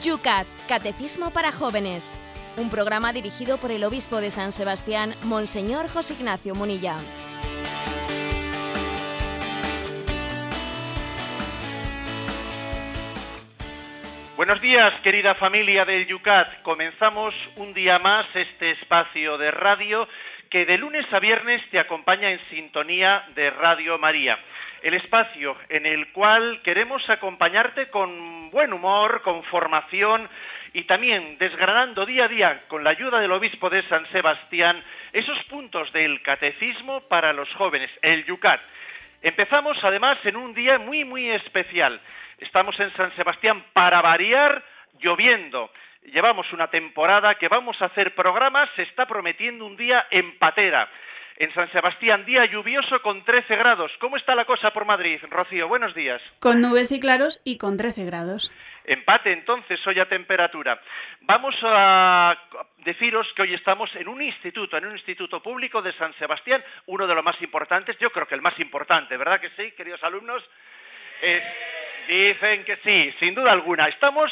Yucat, Catecismo para Jóvenes. Un programa dirigido por el obispo de San Sebastián, Monseñor José Ignacio Munilla. Buenos días, querida familia del Yucat. Comenzamos un día más este espacio de radio que de lunes a viernes te acompaña en sintonía de Radio María el espacio en el cual queremos acompañarte con buen humor, con formación y también desgranando día a día, con la ayuda del obispo de San Sebastián, esos puntos del catecismo para los jóvenes, el Yucat. Empezamos además en un día muy, muy especial. Estamos en San Sebastián para variar, lloviendo. Llevamos una temporada que vamos a hacer programas, se está prometiendo un día en patera en San Sebastián, día lluvioso con 13 grados. ¿Cómo está la cosa por Madrid, Rocío? Buenos días. Con nubes y claros y con 13 grados. Empate entonces hoy a temperatura. Vamos a deciros que hoy estamos en un instituto, en un instituto público de San Sebastián, uno de los más importantes, yo creo que el más importante, ¿verdad que sí, queridos alumnos? dicen que sí, sin duda alguna. Estamos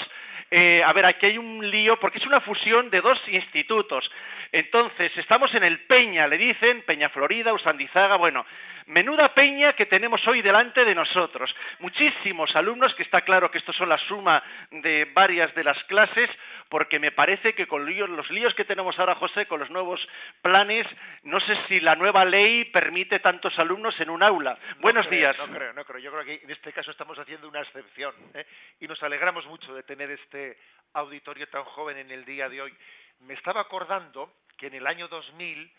eh, a ver, aquí hay un lío porque es una fusión de dos institutos. Entonces, estamos en el Peña, le dicen, Peña Florida, Usandizaga, bueno, menuda peña que tenemos hoy delante de nosotros. Muchísimos alumnos, que está claro que esto son la suma de varias de las clases, porque me parece que con los líos que tenemos ahora, José, con los nuevos planes, no sé si la nueva ley permite tantos alumnos en un aula. Buenos días. No creo, no creo. Yo creo que en este caso estamos haciendo una excepción ¿eh? y nos alegramos mucho de tener este auditorio tan joven en el día de hoy. Me estaba acordando que en el año 2000,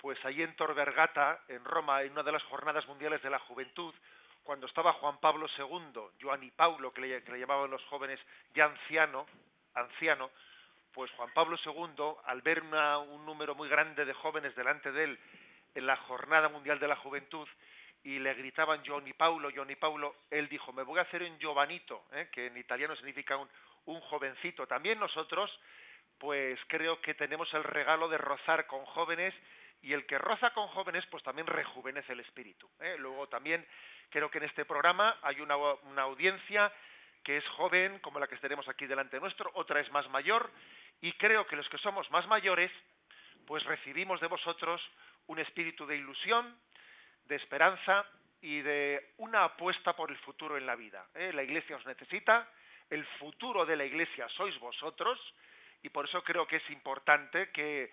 pues ahí en Tor Vergata, en Roma, en una de las jornadas mundiales de la juventud, cuando estaba Juan Pablo II, Joan Paulo, que le, llamaban los jóvenes ya anciano, anciano, pues Juan Pablo II, al ver un número muy grande de jóvenes delante de él en la Jornada Mundial de la Juventud, y le gritaban Johnny Paulo, Johnny Paulo, él dijo, me voy a hacer un Giovanito, ¿eh? que en italiano significa un, un jovencito. También nosotros, pues creo que tenemos el regalo de rozar con jóvenes y el que roza con jóvenes, pues también rejuvenece el espíritu. ¿eh? Luego también creo que en este programa hay una, una audiencia que es joven, como la que estaremos aquí delante nuestro, otra es más mayor, y creo que los que somos más mayores, pues recibimos de vosotros un espíritu de ilusión, de esperanza y de una apuesta por el futuro en la vida. ¿eh? La Iglesia os necesita, el futuro de la Iglesia sois vosotros, y por eso creo que es importante que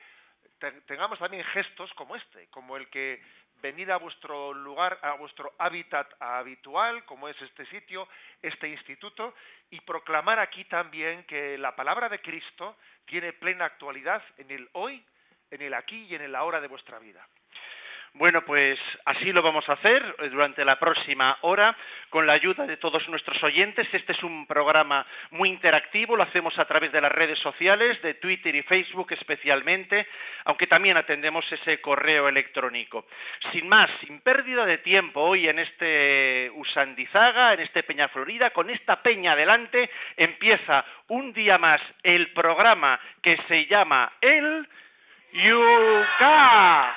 tengamos también gestos como este, como el que venir a vuestro lugar, a vuestro hábitat habitual, como es este sitio, este instituto, y proclamar aquí también que la palabra de Cristo tiene plena actualidad en el hoy, en el aquí y en el ahora de vuestra vida. Bueno, pues así lo vamos a hacer durante la próxima hora con la ayuda de todos nuestros oyentes. Este es un programa muy interactivo, lo hacemos a través de las redes sociales, de Twitter y Facebook especialmente, aunque también atendemos ese correo electrónico. Sin más, sin pérdida de tiempo, hoy en este Usandizaga, en este Peña Florida, con esta peña adelante, empieza un día más el programa que se llama El Yuca.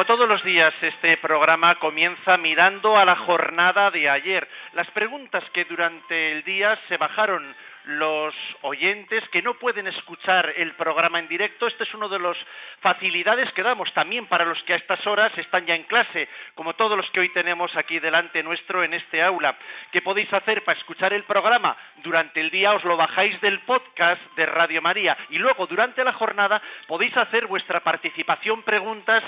Como todos los días, este programa comienza mirando a la jornada de ayer. Las preguntas que durante el día se bajaron los oyentes que no pueden escuchar el programa en directo. Esta es una de las facilidades que damos también para los que a estas horas están ya en clase, como todos los que hoy tenemos aquí delante nuestro en este aula. ¿Qué podéis hacer para escuchar el programa? Durante el día os lo bajáis del podcast de Radio María y luego durante la jornada podéis hacer vuestra participación, preguntas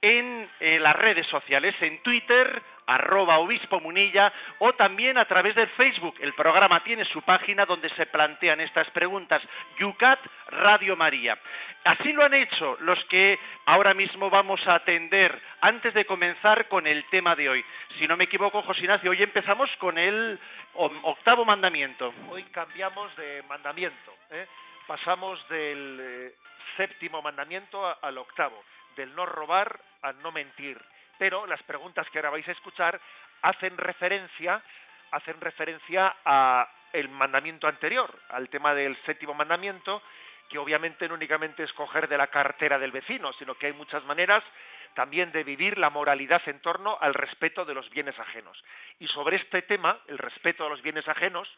en eh, las redes sociales, en Twitter, arroba obispo munilla o también a través del Facebook. El programa tiene su página donde se plantean estas preguntas. Yucat Radio María. Así lo han hecho los que ahora mismo vamos a atender antes de comenzar con el tema de hoy. Si no me equivoco, José Ignacio, hoy empezamos con el octavo mandamiento. Hoy cambiamos de mandamiento. ¿eh? Pasamos del eh, séptimo mandamiento al octavo, del no robar al no mentir pero las preguntas que ahora vais a escuchar hacen referencia hacen referencia a el mandamiento anterior, al tema del séptimo mandamiento, que obviamente no únicamente es coger de la cartera del vecino, sino que hay muchas maneras también de vivir la moralidad en torno al respeto de los bienes ajenos. Y sobre este tema, el respeto a los bienes ajenos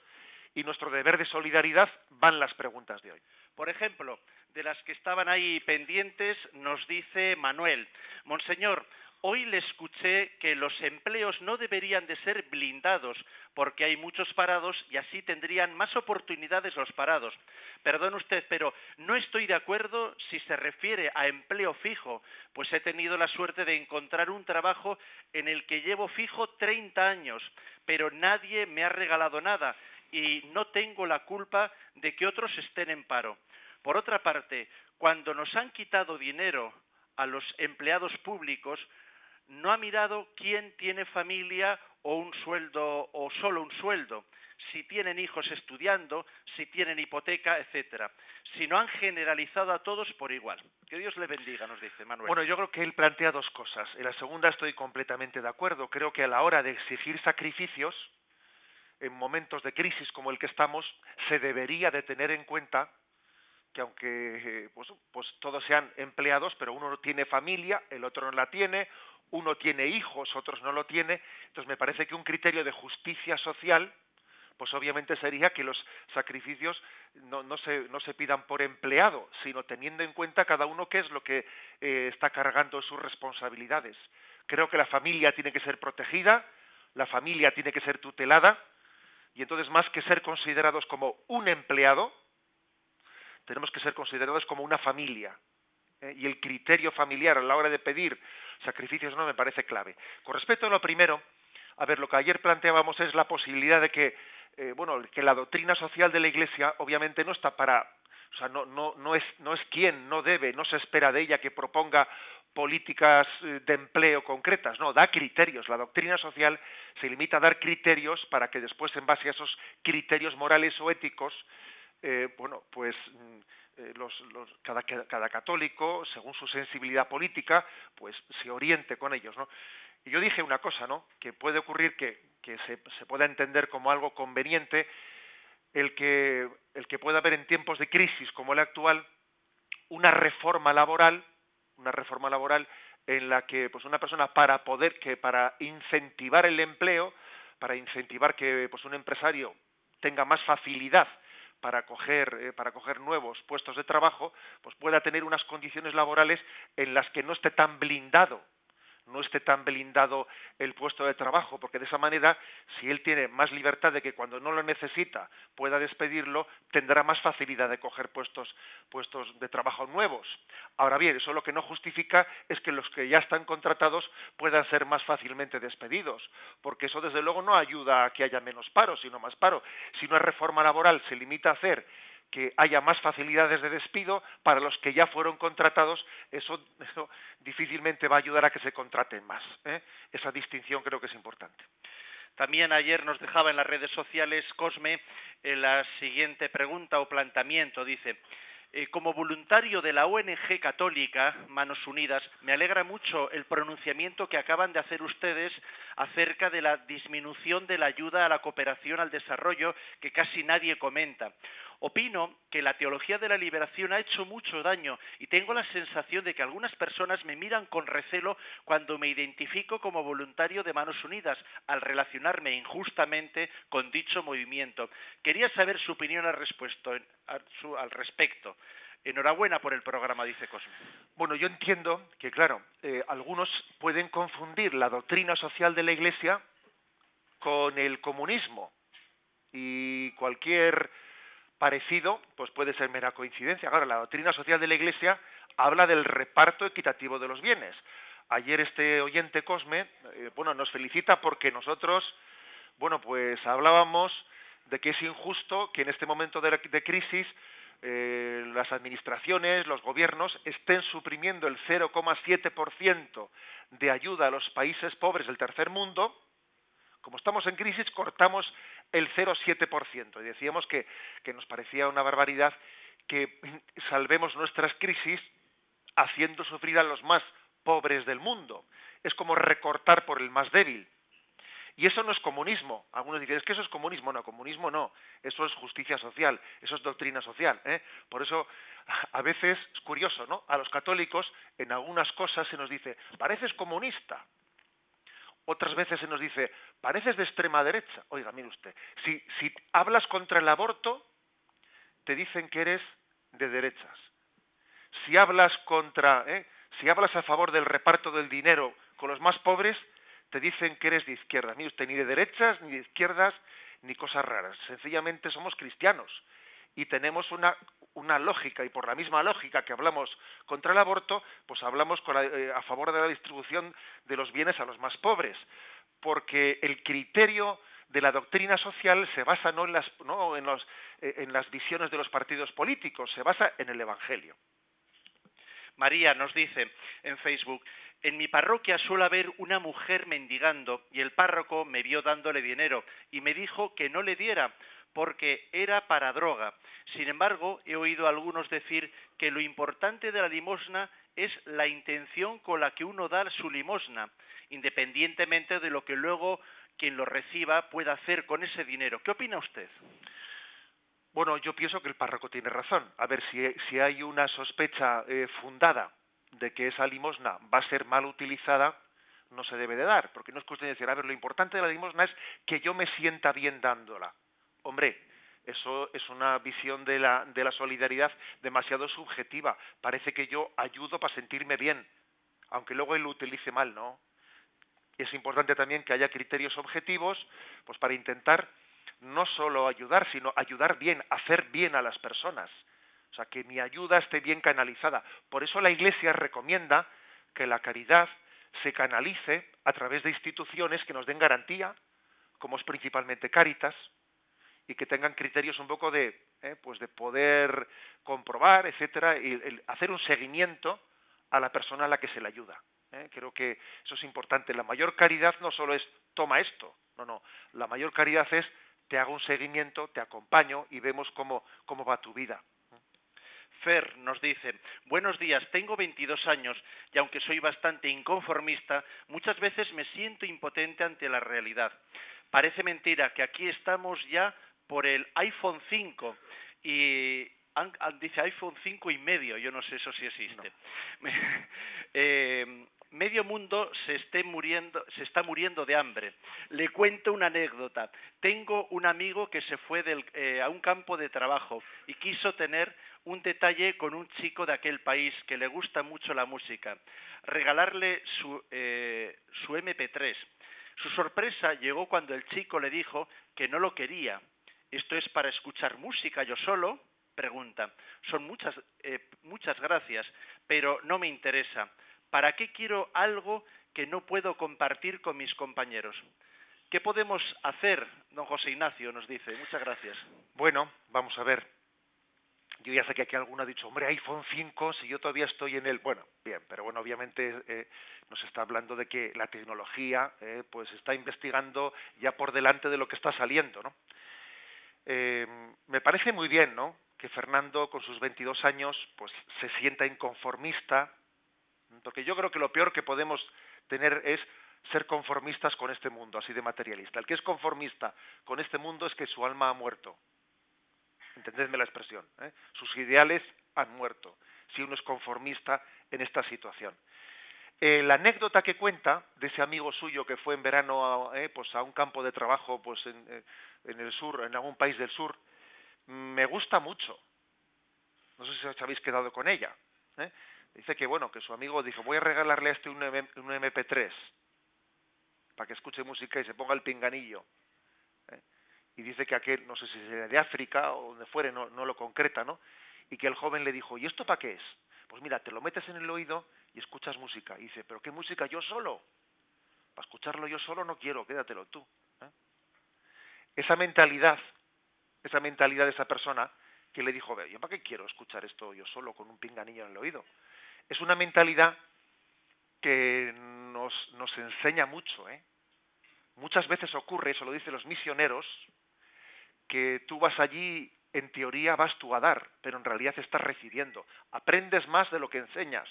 y nuestro deber de solidaridad, van las preguntas de hoy. Por ejemplo, de las que estaban ahí pendientes, nos dice Manuel, Monseñor, Hoy le escuché que los empleos no deberían de ser blindados porque hay muchos parados y así tendrían más oportunidades los parados. Perdón usted, pero no estoy de acuerdo si se refiere a empleo fijo, pues he tenido la suerte de encontrar un trabajo en el que llevo fijo 30 años, pero nadie me ha regalado nada y no tengo la culpa de que otros estén en paro. Por otra parte, cuando nos han quitado dinero a los empleados públicos, no ha mirado quién tiene familia o un sueldo o solo un sueldo, si tienen hijos estudiando, si tienen hipoteca, etcétera. Si no han generalizado a todos por igual. Que Dios le bendiga, nos dice Manuel. Bueno, yo creo que él plantea dos cosas. En la segunda estoy completamente de acuerdo. Creo que a la hora de exigir sacrificios, en momentos de crisis como el que estamos, se debería de tener en cuenta que aunque eh, pues, pues todos sean empleados, pero uno no tiene familia, el otro no la tiene, uno tiene hijos, otros no lo tiene, entonces me parece que un criterio de justicia social, pues obviamente sería que los sacrificios no, no, se, no se pidan por empleado, sino teniendo en cuenta cada uno qué es lo que eh, está cargando sus responsabilidades. Creo que la familia tiene que ser protegida, la familia tiene que ser tutelada, y entonces más que ser considerados como un empleado, tenemos que ser considerados como una familia. ¿eh? y el criterio familiar a la hora de pedir sacrificios no me parece clave. Con respecto a lo primero, a ver, lo que ayer planteábamos es la posibilidad de que, eh, bueno, que la doctrina social de la Iglesia obviamente no está para, o sea, no, no, no es, no es quien, no debe, no se espera de ella que proponga políticas eh, de empleo concretas, no, da criterios. La doctrina social se limita a dar criterios para que después, en base a esos criterios morales o éticos, eh, bueno, pues mm, eh, los, cada, cada, católico, según su sensibilidad política, pues se oriente con ellos, ¿no? Y yo dije una cosa, ¿no? Que puede ocurrir que, que se, se, pueda entender como algo conveniente el que, el que pueda haber en tiempos de crisis como el actual una reforma laboral, una reforma laboral en la que pues una persona para poder que para incentivar el empleo, para incentivar que pues un empresario tenga más facilidad para coger, eh, para coger nuevos puestos de trabajo, pues pueda tener unas condiciones laborales en las que no esté tan blindado no esté tan blindado el puesto de trabajo, porque de esa manera, si él tiene más libertad de que cuando no lo necesita pueda despedirlo, tendrá más facilidad de coger puestos, puestos de trabajo nuevos. Ahora bien, eso lo que no justifica es que los que ya están contratados puedan ser más fácilmente despedidos, porque eso desde luego no ayuda a que haya menos paro, sino más paro. Si una reforma laboral se limita a hacer que haya más facilidades de despido para los que ya fueron contratados, eso, difícilmente va a ayudar a que se contraten más. ¿eh? Esa distinción creo que es importante. También ayer nos dejaba en las redes sociales Cosme eh, la siguiente pregunta o planteamiento. Dice, eh, como voluntario de la ONG católica Manos Unidas, me alegra mucho el pronunciamiento que acaban de hacer ustedes acerca de la disminución de la ayuda a la cooperación al desarrollo que casi nadie comenta. Opino que la teología de la liberación ha hecho mucho daño y tengo la sensación de que algunas personas me miran con recelo cuando me identifico como voluntario de Manos Unidas al relacionarme injustamente con dicho movimiento. Quería saber su opinión al, respecto. Enhorabuena por el programa, dice Cosme. Bueno, yo entiendo que, claro, eh, algunos pueden confundir la doctrina social de la Iglesia con el comunismo y cualquier parecido, pues puede ser mera coincidencia. Ahora, la doctrina social de la Iglesia habla del reparto equitativo de los bienes. Ayer este oyente Cosme, eh, bueno, nos felicita porque nosotros, bueno, pues hablábamos de que es injusto que en este momento de, de crisis eh, las administraciones, los gobiernos estén suprimiendo el 0,7% de ayuda a los países pobres del tercer mundo. Como estamos en crisis, cortamos el 0,7%. Y decíamos que, nos parecía una barbaridad que salvemos nuestras crisis haciendo sufrir a los más pobres del mundo. Es como recortar por el más débil. Y eso no es comunismo. Algunos dicen, es que eso es comunismo. No, comunismo no. Eso es justicia social, eso es doctrina social. ¿eh? Por eso, a veces es curioso, ¿no? A los católicos, en algunas cosas se nos dice, pareces comunista. Otras veces se nos dice, pareces de extrema derecha. Oiga, mire usted, si, si hablas contra el aborto, te dicen que eres de derechas. Si hablas contra, ¿eh? si hablas a favor del reparto del dinero con los más pobres, te dicen que eres de izquierdas. Mire usted, ni de derechas, ni de izquierdas, ni cosas raras. Sencillamente somos cristianos y tenemos una, una lógica, y por la misma lógica que hablamos contra el aborto, pues hablamos eh, a favor de la distribución de los bienes a los más pobres, porque el criterio de la doctrina social se basa no en las, no en, los, eh, en las visiones de los partidos políticos, se basa en el Evangelio. María nos dice en Facebook, en mi parroquia suele haber una mujer mendigando y el párroco me vio dándole dinero y me dijo que no le diera porque era para droga. Sin embargo, he oído a algunos decir que lo importante de la limosna es la intención con la que uno da su limosna, independientemente de lo que luego quien lo reciba pueda hacer con ese dinero. ¿Qué opina usted? Bueno, yo pienso que el párroco tiene razón. A ver, si, hay una sospecha eh, fundada de que esa limosna va a ser mal utilizada, no se debe de dar, porque no es cuestión de decir, a ver, lo importante de la limosna es que yo me sienta bien dándola. Hombre, eso es una visión de la, de la solidaridad demasiado subjetiva. Parece que yo ayudo para sentirme bien, aunque luego él lo utilice mal, ¿no? Es importante también que haya criterios objetivos, pues para intentar no solo ayudar, sino ayudar bien, hacer bien a las personas. O sea, que mi ayuda esté bien canalizada. Por eso la Iglesia recomienda que la caridad se canalice a través de instituciones que nos den garantía, como es principalmente Cáritas, y que tengan criterios un poco de, eh, pues de poder comprobar, etcétera, y hacer un seguimiento a la persona a la que se le ayuda. ¿eh? Creo que eso es importante. La mayor caridad no solo es toma esto, no, no. La mayor caridad es te hago un seguimiento, te acompaño y vemos cómo, cómo va tu vida. Fer nos dice, buenos días, tengo 22 años y aunque soy bastante inconformista, muchas veces me siento impotente ante la realidad. Parece mentira que aquí estamos ya por el iPhone 5 y dice iPhone 5 y medio, yo no sé eso si existe. eh, medio mundo se, esté muriendo, se está muriendo de hambre. Le cuento una anécdota. Tengo un amigo que se fue eh, a un campo de trabajo y quiso tener un detalle con un chico de aquel país que le gusta mucho la música. Regalarle su, eh, su MP3. Su sorpresa llegó cuando el chico le dijo que no lo quería. ¿Esto es para escuchar música yo solo? Pregunta. Son muchas, eh, muchas gracias, pero no me interesa. ¿Para qué quiero algo que no puedo compartir con mis compañeros? ¿Qué podemos hacer, don José Ignacio? Nos dice. Muchas gracias. Bueno, vamos a ver. Yo ya sé que aquí alguno ha dicho, hombre, iPhone 5, si yo todavía estoy en el... Bueno, bien, pero bueno, obviamente eh, nos está hablando de que la tecnología eh, pues está investigando ya por delante de lo que está saliendo, ¿no? Eh, me parece muy bien, ¿no? Que Fernando, con sus 22 años, pues se sienta inconformista, porque yo creo que lo peor que podemos tener es ser conformistas con este mundo, así de materialista. El que es conformista con este mundo es que su alma ha muerto. Entendedme la expresión. ¿eh? Sus ideales han muerto si uno es conformista en esta situación. Eh, la anécdota que cuenta de ese amigo suyo que fue en verano a, eh, pues a un campo de trabajo pues en, eh, en, el sur, en algún país del sur, me gusta mucho. No sé si os habéis quedado con ella. ¿eh? Dice que bueno, que su amigo dijo, voy a regalarle a este un, un MP3 para que escuche música y se ponga el pinganillo. ¿eh? Y dice que aquel, no sé si es de África o donde fuere, no, no lo concreta, ¿no? Y que el joven le dijo, ¿y esto para qué es? Pues mira, te lo metes en el oído y escuchas música. Y dice, ¿pero qué música? Yo solo. Para escucharlo yo solo no quiero, quédatelo tú. ¿eh? Esa mentalidad, esa mentalidad de esa persona que le dijo, ¿yo para qué quiero escuchar esto yo solo con un pinganillo en el oído? es una mentalidad que nos, nos enseña mucho. ¿eh? Muchas veces ocurre, eso lo dicen los misioneros, que tú vas allí, en teoría vas tú a dar, pero en realidad estás recibiendo. Aprendes más de lo que enseñas.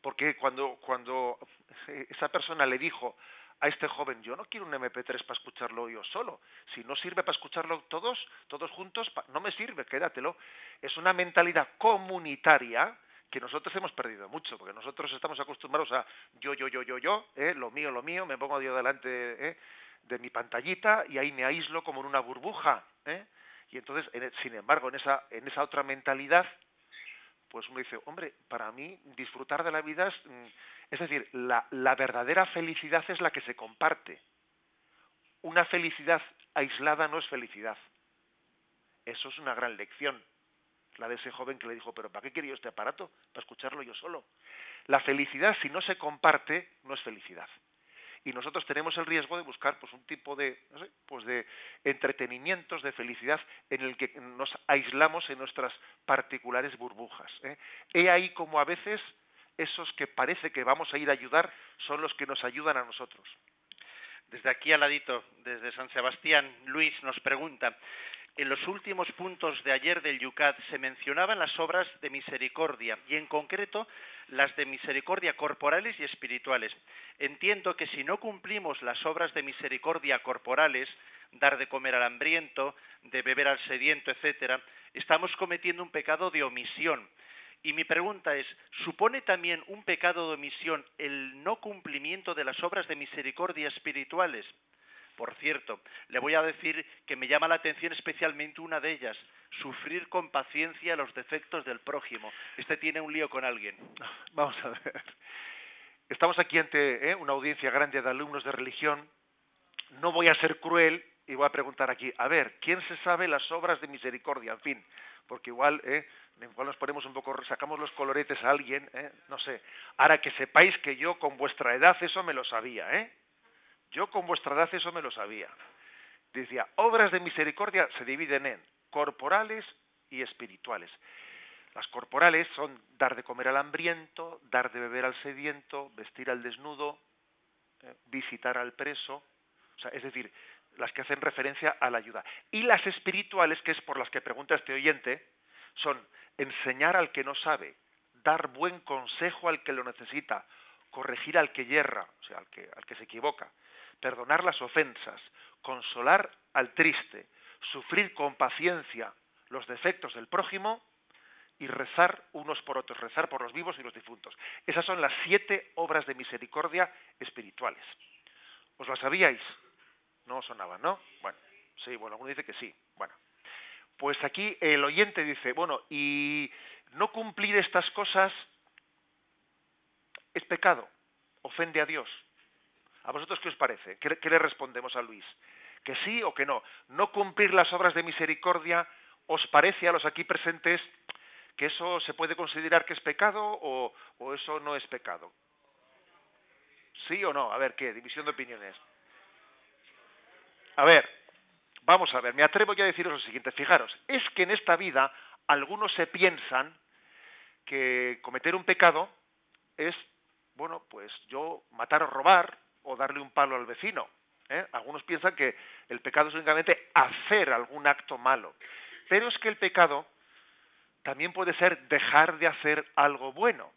Porque cuando, cuando esa persona le dijo a este joven, yo no quiero un MP3 para escucharlo yo solo. Si no sirve para escucharlo todos, todos juntos, no me sirve, quédatelo. Es una mentalidad comunitaria que nosotros hemos perdido mucho, porque nosotros estamos acostumbrados a yo, yo, yo, yo, yo, ¿eh? lo mío, lo mío, me pongo yo delante ¿eh? de mi pantallita y ahí me aíslo como en una burbuja. ¿eh? Y entonces, sin embargo, en esa, en esa otra mentalidad, pues uno dice, hombre, para mí disfrutar de la vida es, mm, es decir, la, la verdadera felicidad es la que se comparte. Una felicidad aislada no es felicidad. Eso es una gran lección la de ese joven que le dijo, pero ¿para qué quería este aparato? Para escucharlo yo solo. La felicidad, si no se comparte, no es felicidad. Y nosotros tenemos el riesgo de buscar pues un tipo de, no sé, pues de entretenimientos, de felicidad, en el que nos aislamos en nuestras particulares burbujas. ¿eh? He ahí como a veces esos que parece que vamos a ir a ayudar son los que nos ayudan a nosotros. Desde aquí al ladito, desde San Sebastián, Luis nos pregunta, en los últimos puntos de ayer del Yucat se mencionaban las obras de misericordia y en concreto las de misericordia corporales y espirituales. Entiendo que si no cumplimos las obras de misericordia corporales, dar de comer al hambriento, de beber al sediento, etcétera, estamos cometiendo un pecado de omisión. Y mi pregunta es, ¿supone también un pecado de omisión el no cumplimiento de las obras de misericordia espirituales? Por cierto, le voy a decir que me llama la atención especialmente una de ellas, sufrir con paciencia los defectos del prójimo. Este tiene un lío con alguien. Vamos a ver. Estamos aquí ante ¿eh? una audiencia grande de alumnos de religión. No voy a ser cruel y voy a preguntar aquí, a ver, ¿quién se sabe las obras de misericordia? En fin, porque igual, ¿eh? igual nos ponemos un poco, sacamos los coloretes a alguien, ¿eh? no sé. Ahora que sepáis que yo con vuestra edad eso me lo sabía, ¿eh? Yo con vuestra edad eso me lo sabía. Decía, obras de misericordia se dividen en corporales y espirituales. Las corporales son dar de comer al hambriento, dar de beber al sediento, vestir al desnudo, eh, visitar al preso, o sea, es decir, las que hacen referencia a la ayuda. Y las espirituales, que es por las que pregunta este oyente, son enseñar al que no sabe, dar buen consejo al que lo necesita, corregir al que yerra, o sea, al que, al que se equivoca, perdonar las ofensas, consolar al triste, sufrir con paciencia los defectos del prójimo y rezar unos por otros, rezar por los vivos y los difuntos. Esas son las siete obras de misericordia espirituales. ¿Os las sabíais? No sonaban, ¿no? Bueno, sí, bueno, alguno dice que sí. Bueno, pues aquí el oyente dice, bueno, y no cumplir estas cosas es pecado, ofende a Dios. ¿A vosotros qué os parece? ¿Qué, le respondemos a Luis? ¿Que sí o que no? ¿No cumplir las obras de misericordia os parece a los aquí presentes que eso se puede considerar que es pecado o, o eso no es pecado? ¿Sí o no? A ver, ¿qué? División de opiniones. A ver, vamos a ver, me atrevo ya a deciros lo siguiente. Fijaros, es que en esta vida algunos se piensan que cometer un pecado es, bueno, pues yo matar o robar, o darle un palo al vecino. ¿eh? Algunos piensan que el pecado es únicamente hacer algún acto malo. Pero es que el pecado también puede ser dejar de hacer algo bueno.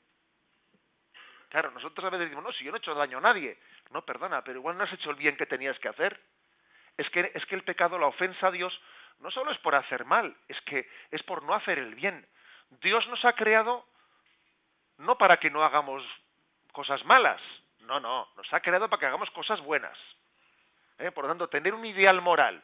Claro, nosotros a veces decimos, no, si yo no he hecho daño a nadie. No, perdona, pero igual no has hecho el bien que tenías que hacer. Es que, es que el pecado, la ofensa a Dios, no solo es por hacer mal, es que es por no hacer el bien. Dios nos ha creado no para que no hagamos cosas malas, no, no, nos ha creado para que hagamos cosas buenas. ¿eh? Por lo tanto, tener un ideal moral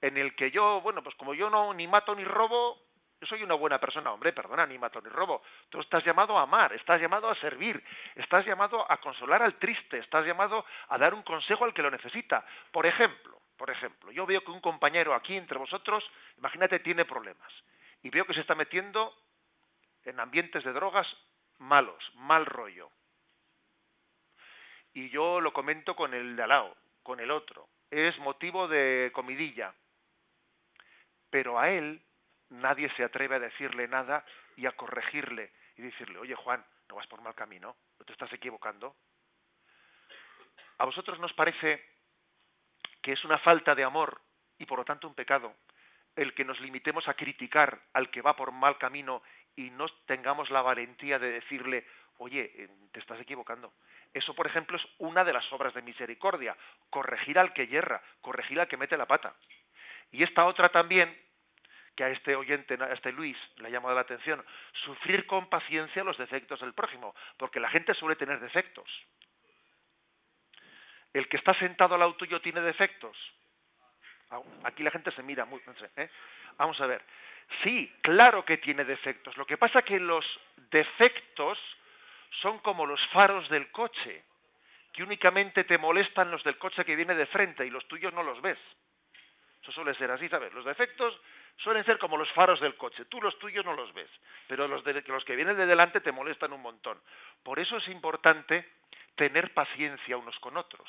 en el que yo, bueno, pues como yo no ni mato ni robo, yo soy una buena persona, hombre, perdona, ni mato ni robo. Tú estás llamado a amar, estás llamado a servir, estás llamado a consolar al triste, estás llamado a dar un consejo al que lo necesita. Por ejemplo, por ejemplo, yo veo que un compañero aquí entre vosotros, imagínate, tiene problemas y veo que se está metiendo en ambientes de drogas malos, mal rollo y yo lo comento con el de al lado, con el otro. Es motivo de comidilla. Pero a él nadie se atreve a decirle nada y a corregirle y decirle, oye Juan, no vas por mal camino, no te estás equivocando. ¿A vosotros nos parece que es una falta de amor y por lo tanto un pecado el que nos limitemos a criticar al que va por mal camino y no tengamos la valentía de decirle, oye, eh, te estás equivocando. Eso, por ejemplo, es una de las obras de misericordia, corregir al que yerra, corregir al que mete la pata. Y esta otra también, que a este oyente, a este Luis, le ha llamado la atención, sufrir con paciencia los defectos del prójimo, porque la gente suele tener defectos. El que está sentado al lado tuyo tiene defectos. Aquí la gente se mira. ¿eh? Vamos a ver. Sí, claro que tiene defectos. Lo que pasa es que los defectos son como los faros del coche, que únicamente te molestan los del coche que viene de frente y los tuyos no los ves. Eso suele ser así, ¿sabes? Los defectos suelen ser como los faros del coche. Tú los tuyos no los ves, pero los, de, los que vienen de delante te molestan un montón. Por eso es importante tener paciencia unos con otros,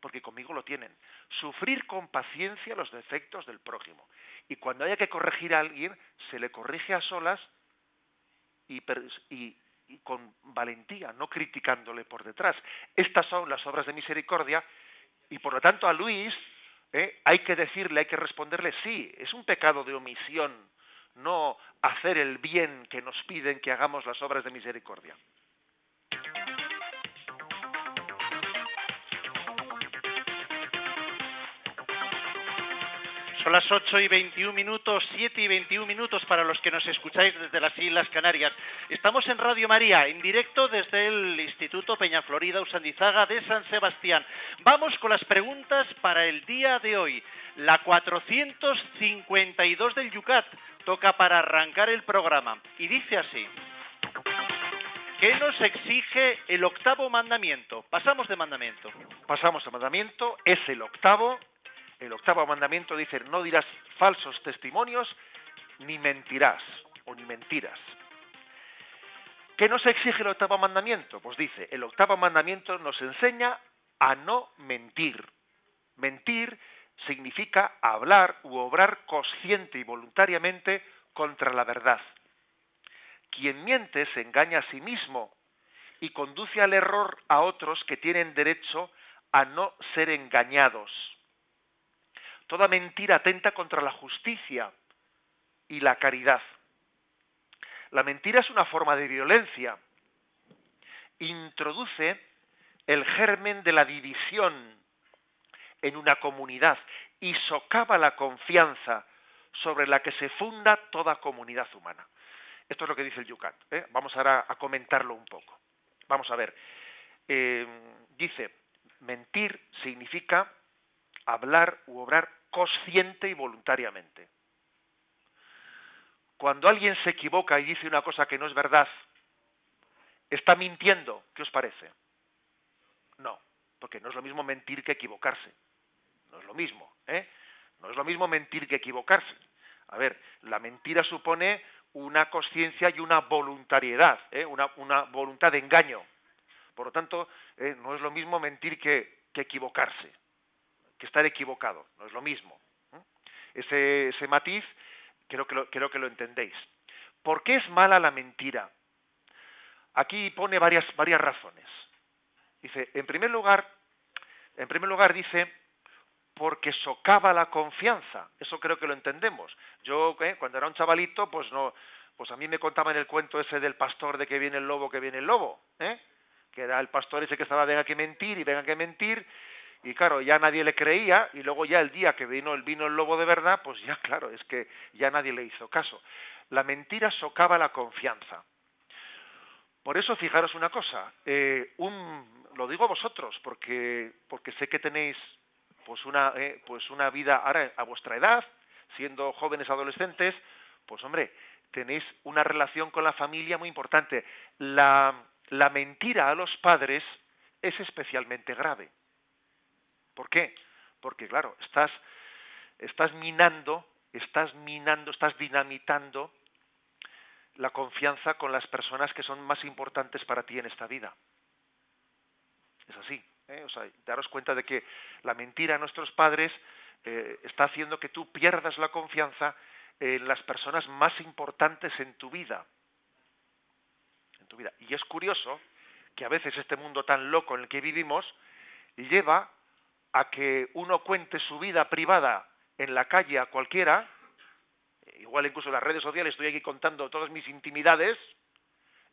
porque conmigo lo tienen. Sufrir con paciencia los defectos del prójimo. Y cuando haya que corregir a alguien, se le corrige a solas y, y, con valentía, no criticándole por detrás. Estas son las obras de misericordia y por lo tanto a Luis ¿eh? hay que decirle, hay que responderle, sí, es un pecado de omisión no hacer el bien que nos piden que hagamos las obras de misericordia. Son las 8 y 21 minutos, 7 y 21 minutos para los que nos escucháis desde las Islas Canarias. Estamos en Radio María, en directo desde el Instituto Peña Florida Usandizaga de San Sebastián. Vamos con las preguntas para el día de hoy. La 452 del Yucat toca para arrancar el programa y dice así. ¿Qué nos exige el octavo mandamiento? Pasamos de mandamiento. Pasamos de mandamiento, es el octavo el octavo mandamiento dice, no dirás falsos testimonios, ni mentirás, o ni mentiras. ¿Qué nos exige el octavo mandamiento? Pues dice, el octavo mandamiento nos enseña a no mentir. Mentir significa hablar u obrar consciente y voluntariamente contra la verdad. Quien miente se engaña a sí mismo y conduce al error a otros que tienen derecho a no ser engañados. Toda mentira atenta contra la justicia y la caridad. La mentira es una forma de violencia. Introduce el germen de la división en una comunidad y socava la confianza sobre la que se funda toda comunidad humana. Esto es lo que dice el Yucat. ¿eh? Vamos ahora a comentarlo un poco. Vamos a ver. Eh, dice, mentir significa hablar u obrar consciente y voluntariamente. Cuando alguien se equivoca y dice una cosa que no es verdad, está mintiendo. ¿Qué os parece? No, porque no es lo mismo mentir que equivocarse. No es lo mismo, ¿eh? No es lo mismo mentir que equivocarse. A ver, la mentira supone una conciencia y una voluntariedad, ¿eh? una, una, voluntad de engaño. Por lo tanto, ¿eh? no es lo mismo mentir que, que equivocarse que estar equivocado, no es lo mismo. Ese, ese matiz creo que, lo, creo que lo entendéis. ¿Por qué es mala la mentira? Aquí pone varias, varias razones. Dice, en primer lugar, en primer lugar dice, porque socava la confianza. Eso creo que lo entendemos. Yo, ¿eh? cuando era un chavalito, pues no, pues a mí me contaban el cuento ese del pastor de que viene el lobo, que viene el lobo, ¿eh? que era el pastor ese que estaba venga que mentir y venga que mentir y claro, ya nadie le creía y luego ya el día que vino el vino el lobo de verdad, pues ya claro, es que ya nadie le hizo caso. La mentira socava la confianza. Por eso fijaros una cosa, eh, un, lo digo a vosotros porque porque sé que tenéis pues una eh, pues una vida ahora a vuestra edad, siendo jóvenes adolescentes, pues hombre, tenéis una relación con la familia muy importante. La, la mentira a los padres es especialmente grave. ¿Por qué? Porque, claro, estás, minando, estás minando, estás dinamitando la confianza con las personas que son más importantes para ti en esta vida. Es así. ¿eh? O sea, daros cuenta de que la mentira a nuestros padres eh, está haciendo que tú pierdas la confianza en las personas más importantes en tu vida. En tu vida. Y es curioso que a veces este mundo tan loco en el que vivimos lleva a que uno cuente su vida privada en la calle a cualquiera, igual incluso en las redes sociales estoy aquí contando todas mis intimidades,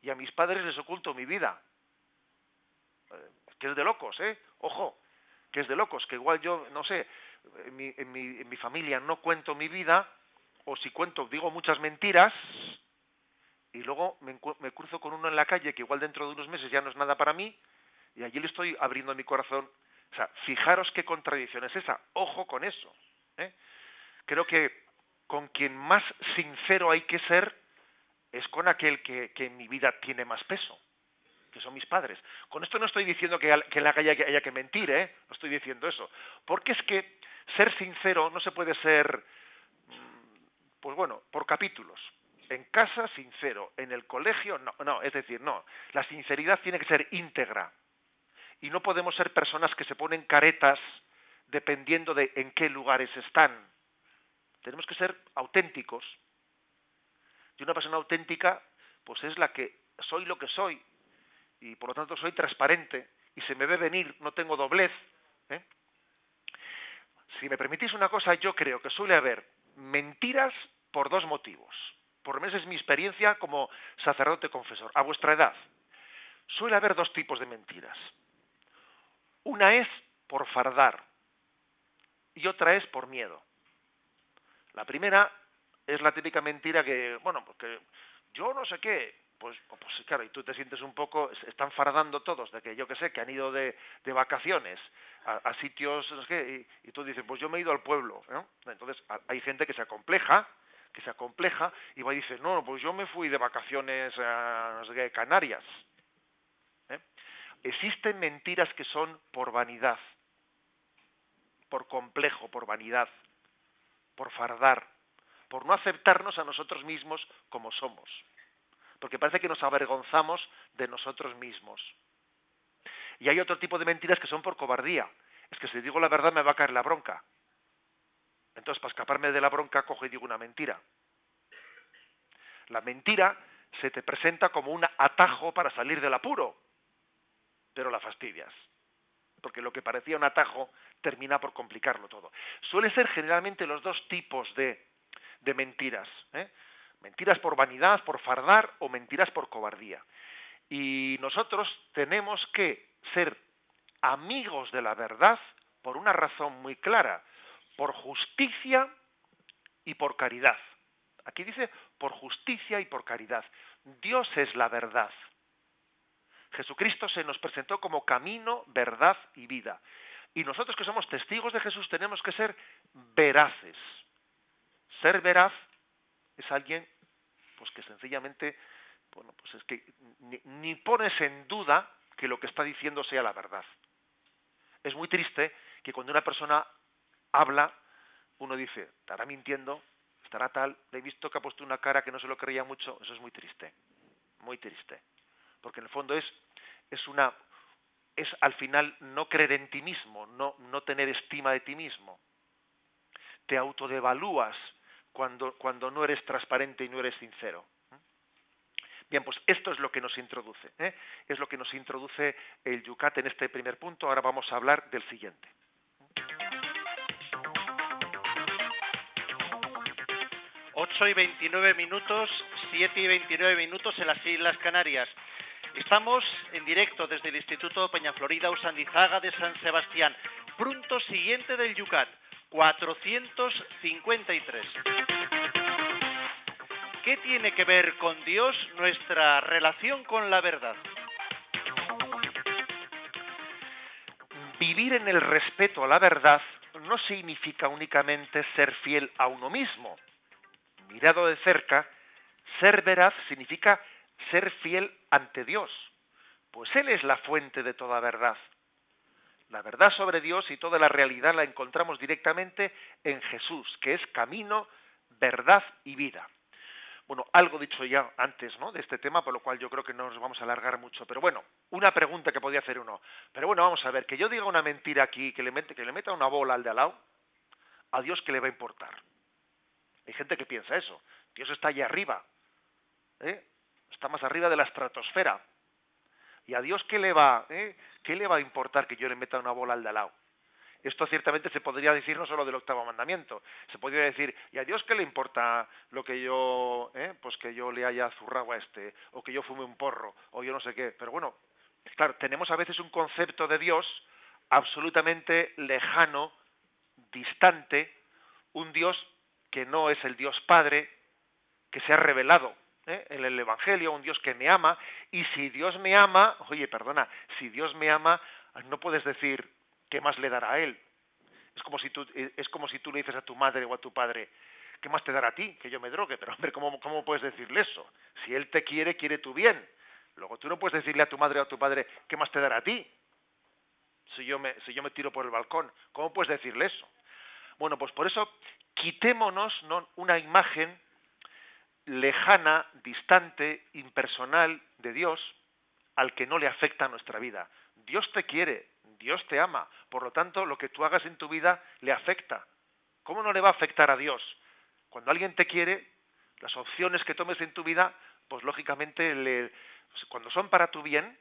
y a mis padres les oculto mi vida. Eh, que es de locos, ¿eh? Ojo, que es de locos, que igual yo, no sé, en mi, en mi, en mi familia no cuento mi vida, o si cuento, digo muchas mentiras, y luego me, me, cruzo con uno en la calle que igual dentro de unos meses ya no es nada para mí, y allí le estoy abriendo mi corazón. Fijaros qué contradicción es esa. Ojo con eso. ¿eh? Creo que con quien más sincero hay que ser es con aquel que, en mi vida tiene más peso que son mis padres. Con esto no estoy diciendo que, que la calle haya que mentir, ¿eh? No estoy diciendo eso. Porque es que ser sincero no se puede ser, mm, pues bueno, por capítulos. En casa, sincero. En el colegio, no. No, es decir, no. La sinceridad tiene que ser íntegra. Y no podemos ser personas que se ponen caretas dependiendo de en qué lugares están. Tenemos que ser auténticos. Y una persona auténtica, pues es la que soy lo que soy, y por lo tanto soy transparente y se me ve venir, no tengo doblez. ¿eh? Si me permitís una cosa, yo creo que suele haber mentiras por dos motivos. Por lo menos es mi experiencia como sacerdote confesor. A vuestra edad, suele haber dos tipos de mentiras. Una es por fardar y otra es por miedo. La primera es la típica mentira que, bueno, porque yo no sé qué, pues, pues claro, y tú te sientes un poco, están fardando todos de que yo que sé, que han ido de, vacaciones a, sitios, no sé y, tú dices, pues yo me he ido al pueblo, ¿no? Entonces hay gente que se acompleja, que se acompleja y va y dice, no, pues yo me fui de vacaciones a no sé qué, Canarias. Existen mentiras que son por vanidad, por complejo, por vanidad, por fardar, por no aceptarnos a nosotros mismos como somos porque parece que nos avergonzamos de nosotros mismos. Y hay otro tipo de mentiras que son por cobardía. Es que si digo la verdad me va a caer la bronca. Entonces, para escaparme de la bronca, cojo y digo una mentira. La mentira se te presenta como un atajo para salir del apuro, pero la fastidias. Porque lo que parecía un atajo termina por complicarlo todo. Suele ser generalmente los dos tipos de, de mentiras. ¿eh? Mentiras por vanidad, por fardar o mentiras por cobardía. Y nosotros tenemos que ser amigos de la verdad por una razón muy clara, por justicia y por caridad. Aquí dice por justicia y por caridad. Dios es la verdad. Jesucristo se nos presentó como camino, verdad y vida. Y nosotros que somos testigos de Jesús tenemos que ser veraces. Ser veraz es alguien pues que sencillamente, bueno, pues es que ni, pones en duda que lo que está diciendo sea la verdad. Es muy triste que cuando una persona habla, uno dice, estará mintiendo, estará tal, le he visto que ha puesto una cara que no se lo creía mucho, eso es muy triste, muy triste. Porque en el fondo es, es una, es al final no creer en ti mismo, no, no tener estima de ti mismo. Te autodevalúas cuando, cuando no eres transparente y no eres sincero. Bien, pues esto es lo que nos introduce, ¿eh? es lo que nos introduce el Yucat en este primer punto. Ahora vamos a hablar del siguiente. Ocho y veintinueve minutos, siete y veintinueve minutos en las Islas Canarias. Estamos en directo desde el Instituto Peña Florida Usandizaga de San Sebastián. Punto siguiente del Yucat. 453. ¿Qué tiene que ver con Dios nuestra relación con la verdad? Vivir en el respeto a la verdad no significa únicamente ser fiel a uno mismo. Mirado de cerca, ser veraz significa ser fiel ante Dios, pues Él es la fuente de toda verdad. La verdad sobre Dios y toda la realidad la encontramos directamente en Jesús, que es camino, verdad y vida. Bueno, algo dicho ya antes, ¿no? De este tema, por lo cual yo creo que no nos vamos a alargar mucho. Pero bueno, una pregunta que podía hacer uno. Pero bueno, vamos a ver, que yo diga una mentira aquí, que le, mete, que le meta una bola al de al lado, a Dios que le va a importar. Hay gente que piensa eso. Dios está allá arriba. ¿eh? Está más arriba de la estratosfera. ¿Y a Dios qué le va, eh? qué le va a importar que yo le meta una bola al de al? Esto ciertamente se podría decir no solo del octavo mandamiento, se podría decir, ¿y a Dios qué le importa lo que yo, eh, pues que yo le haya zurrado a este, o que yo fume un porro, o yo no sé qué? Pero bueno, claro, tenemos a veces un concepto de Dios absolutamente lejano, distante, un Dios que no es el Dios Padre, que se ha revelado ¿eh? en el Evangelio, un Dios que me ama, y si Dios me ama, oye, perdona, si Dios me ama, no puedes decir, ¿qué más le dará a él? Es como si tú, es como si tú le dices a tu madre o a tu padre, ¿qué más te dará a ti? Que yo me drogue, pero hombre, ¿cómo, ¿cómo puedes decirle eso? Si él te quiere, quiere tu bien. Luego tú no puedes decirle a tu madre o a tu padre, ¿qué más te dará a ti? Si yo me, si yo me tiro por el balcón, ¿cómo puedes decirle eso? Bueno, pues por eso quitémonos ¿no? una imagen lejana, distante, impersonal de Dios al que no le afecta nuestra vida. Dios te quiere, Dios te ama, por lo tanto lo que tú hagas en tu vida le afecta. ¿Cómo no le va a afectar a Dios? Cuando alguien te quiere, las opciones que tomes en tu vida, pues lógicamente le, cuando son para tu bien,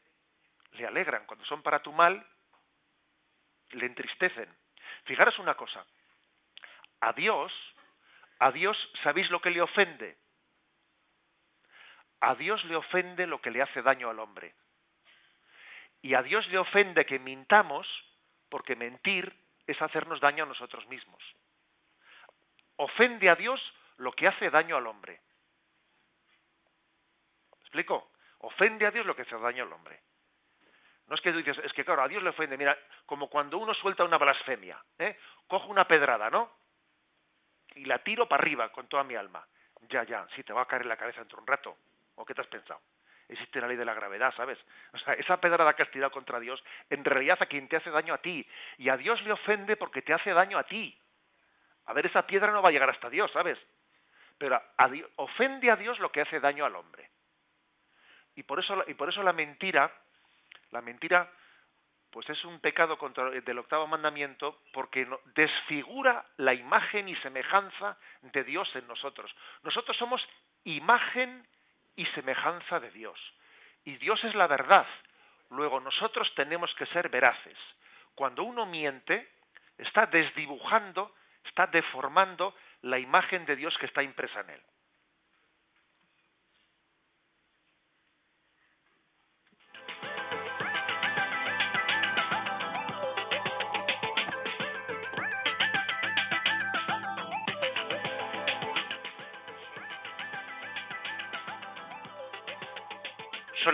le alegran, cuando son para tu mal, le entristecen. Fijaros una cosa, a Dios, a Dios, ¿sabéis lo que le ofende? A Dios le ofende lo que le hace daño al hombre. Y a Dios le ofende que mintamos, porque mentir es hacernos daño a nosotros mismos. Ofende a Dios lo que hace daño al hombre. ¿Me explico? Ofende a Dios lo que hace daño al hombre. No es que tú dices, es que claro, a Dios le ofende, mira, como cuando uno suelta una blasfemia, ¿eh? cojo una pedrada, ¿no? Y la tiro para arriba con toda mi alma. Ya, ya, sí, te va a caer en la cabeza dentro de un rato. ¿O qué te has pensado? existe la ley de la gravedad, ¿sabes? O sea, esa pedrada que has tirado contra Dios, en realidad a quien te hace daño a ti. Y a Dios le ofende porque te hace daño a ti. A ver, esa piedra no va a llegar hasta Dios, ¿sabes? Pero ofende a Dios lo que hace daño al hombre. Y por eso, y por eso la mentira, la mentira, pues es un pecado contra, del octavo mandamiento porque desfigura la imagen y semejanza de Dios en nosotros. Nosotros somos imagen y semejanza de Dios. Y Dios es la verdad. Luego nosotros tenemos que ser veraces. Cuando uno miente, está desdibujando, está deformando la imagen de Dios que está impresa en él.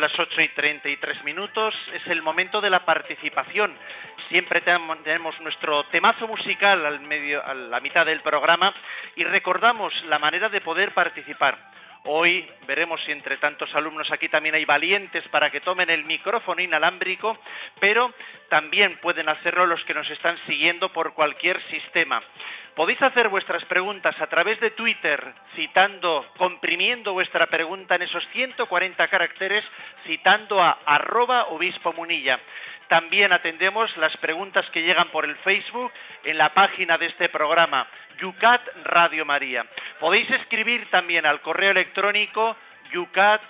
Son las 8 y 33 minutos, es el momento de la participación. Siempre tenemos nuestro temazo musical al medio, a la mitad del programa y recordamos la manera de poder participar. Hoy veremos si entre tantos alumnos aquí también hay valientes para que tomen el micrófono inalámbrico, pero también pueden hacerlo los que nos están siguiendo por cualquier sistema. Podéis hacer vuestras preguntas a través de Twitter, citando, comprimiendo vuestra pregunta en esos 140 caracteres, citando a arroba obispo munilla. También atendemos las preguntas que llegan por el Facebook en la página de este programa, Yucat Radio María. Podéis escribir también al correo electrónico yucat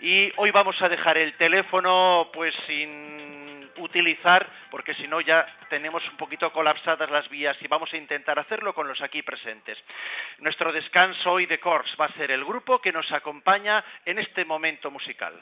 y hoy vamos a dejar el teléfono pues sin utilizar porque si no ya tenemos un poquito colapsadas las vías y vamos a intentar hacerlo con los aquí presentes. Nuestro descanso hoy de Corps va a ser el grupo que nos acompaña en este momento musical.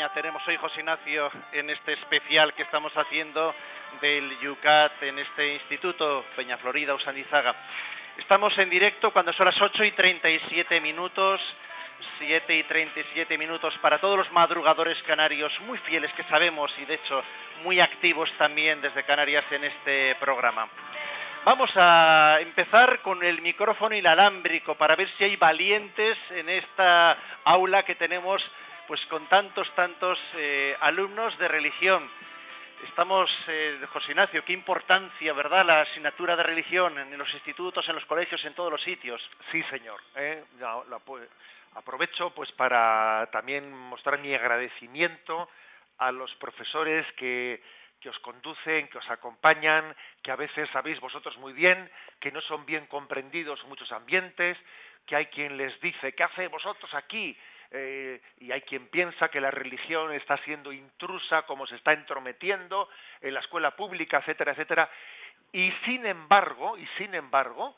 Peña tenemos hoy, José Ignacio, en este especial que estamos haciendo del Yucat en este instituto, Peña Florida, Usanizaga. Estamos en directo cuando son las 8 y 37 minutos, 7 y 37 minutos para todos los madrugadores canarios muy fieles que sabemos y de hecho muy activos también desde Canarias en este programa. Vamos a empezar con el micrófono inalámbrico para ver si hay valientes en esta aula que tenemos pues con tantos, tantos eh, alumnos de religión. Estamos, eh, José Ignacio, qué importancia, ¿verdad?, la asignatura de religión en los institutos, en los colegios, en todos los sitios. Sí, señor. ¿eh? aprovecho pues para también mostrar mi agradecimiento a los profesores que, que os conducen, que os acompañan, que a veces sabéis vosotros muy bien que no son bien comprendidos muchos ambientes, que hay quien les dice, ¿qué hace vosotros aquí? Eh, y hay quien piensa que la religión está siendo intrusa, como se está entrometiendo en la escuela pública, etcétera, etcétera. Y sin embargo, y sin embargo,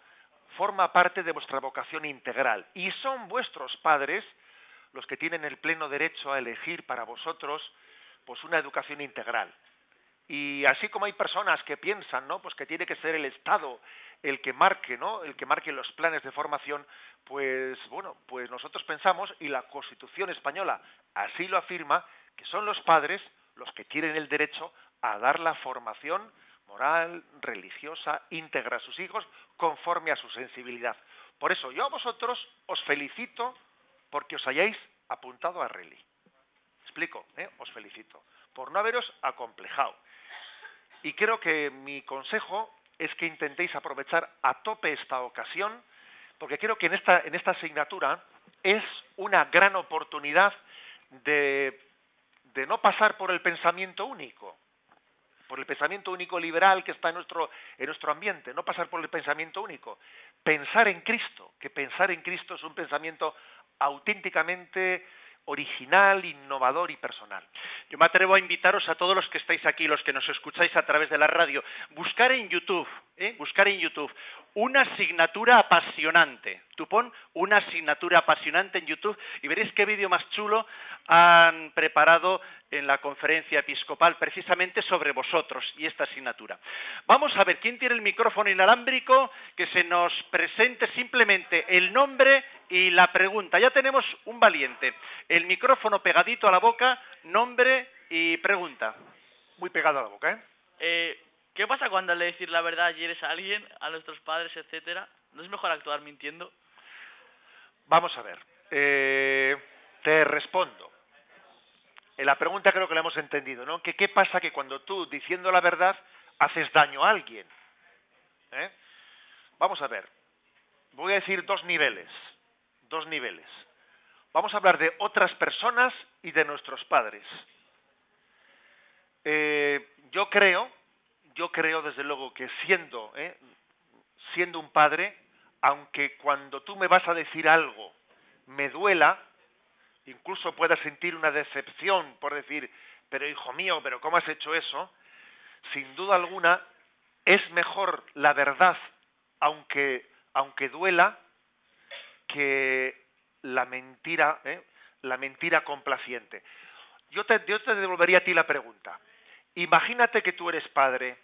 forma parte de vuestra vocación integral. Y son vuestros padres los que tienen el pleno derecho a elegir para vosotros pues una educación integral. Y así como hay personas que piensan, ¿no? Pues que tiene que ser el Estado el que marque, ¿no? El que marque los planes de formación, pues bueno, pues nosotros pensamos y la Constitución española así lo afirma que son los padres los que tienen el derecho a dar la formación moral, religiosa, íntegra a sus hijos conforme a su sensibilidad. Por eso yo a vosotros os felicito porque os hayáis apuntado a Reli. Explico, ¿eh? os felicito por no haberos acomplejado. Y creo que mi consejo es que intentéis aprovechar a tope esta ocasión, porque creo que en esta, en esta asignatura es una gran oportunidad de, de no pasar por el pensamiento único, por el pensamiento único liberal que está en nuestro, en nuestro ambiente, no pasar por el pensamiento único, pensar en Cristo, que pensar en Cristo es un pensamiento auténticamente original, innovador y personal. Yo me atrevo a invitaros a todos los que estáis aquí, los que nos escucháis a través de la radio, buscar en YouTube, ¿eh? buscar en YouTube una asignatura apasionante. Tú pon una asignatura apasionante en YouTube y veréis qué vídeo más chulo han preparado en la conferencia episcopal precisamente sobre vosotros y esta asignatura. Vamos a ver quién tiene el micrófono inalámbrico, que se nos presente simplemente el nombre y la pregunta. Ya tenemos un valiente. El micrófono pegadito a la boca, nombre y pregunta. Muy pegado a la boca, ¿eh? eh ¿Qué pasa cuando le decir la verdad eres a alguien, a nuestros padres, etcétera? ¿No es mejor actuar mintiendo? Vamos a ver. Eh, te respondo. En la pregunta creo que la hemos entendido, ¿no? ¿Qué pasa que cuando tú, diciendo la verdad, haces daño a alguien? ¿Eh? Vamos a ver. Voy a decir dos niveles. Dos niveles. Vamos a hablar de otras personas y de nuestros padres. Eh, yo creo, yo creo desde luego que siendo, ¿eh? siendo un padre, aunque cuando tú me vas a decir algo me duela, incluso pueda sentir una decepción por decir, pero hijo mío, pero ¿cómo has hecho eso? Sin duda alguna, es mejor la verdad, aunque, aunque duela, que la mentira, ¿eh? la mentira complaciente. Yo te, yo te devolvería a ti la pregunta. Imagínate que tú eres padre.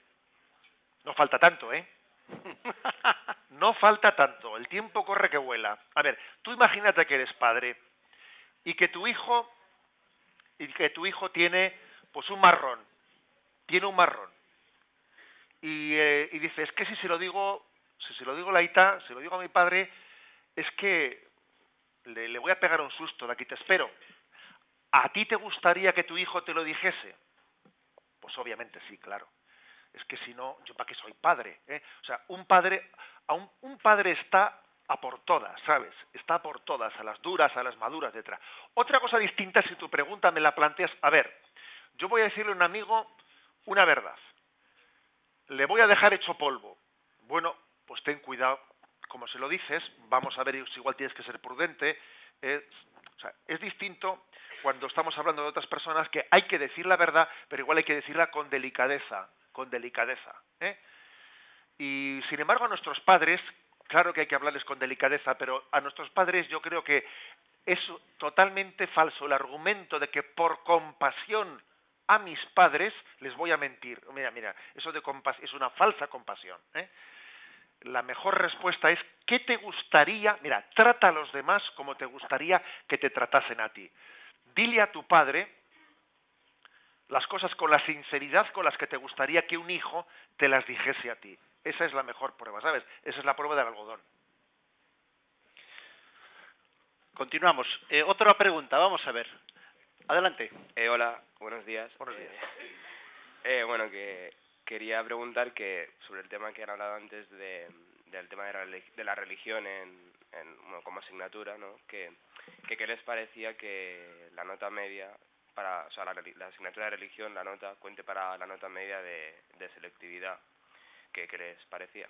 No falta tanto, ¿eh? no falta tanto. El tiempo corre que vuela. A ver, tú imagínate que eres padre y que tu hijo y que tu hijo tiene pues un marrón tiene un marrón y, eh, y dice es que si se lo digo si se lo digo a la Ita si lo digo a mi padre es que le, voy a pegar un susto de aquí te espero a ti te gustaría que tu hijo te lo dijese pues obviamente sí claro es que si no yo para qué soy padre ¿eh? o sea un padre a un, un padre está a por todas, ¿sabes? Está por todas, a las duras, a las maduras, etc. Otra cosa distinta si tu pregunta me la planteas, a ver, yo voy a decirle a un amigo una verdad. Le voy a dejar hecho polvo. Bueno, pues ten cuidado, como se lo dices, vamos a ver si igual tienes que ser prudente. es distinto cuando estamos hablando de otras personas que hay que decir la verdad, pero igual hay que decirla con delicadeza, con delicadeza. ¿eh? Y sin embargo a nuestros padres, claro que hay que hablarles con delicadeza, pero a nuestros padres yo creo que es totalmente falso el argumento de que por compasión a mis padres les voy a mentir. Mira, mira, eso de es una falsa compasión. ¿eh? La mejor respuesta es ¿qué te gustaría? Mira, trata a los demás como te gustaría que te tratasen a ti. Dile a tu padre las cosas con la sinceridad con las que te gustaría que un hijo te las dijese a ti. Esa es la mejor prueba, ¿sabes? Esa es la prueba del algodón. Continuamos. Eh, otra pregunta, vamos a ver. Adelante. Eh, hola, buenos días. Buenos días. Eh, bueno, que quería preguntar que sobre el tema que han hablado antes de, del tema de la, religión en, como asignatura, ¿no? Que, que qué les parecía que la nota media para, o sea, la, asignatura de religión, la nota cuente para la nota media de, de selectividad, ¿qué, ¿qué les parecía?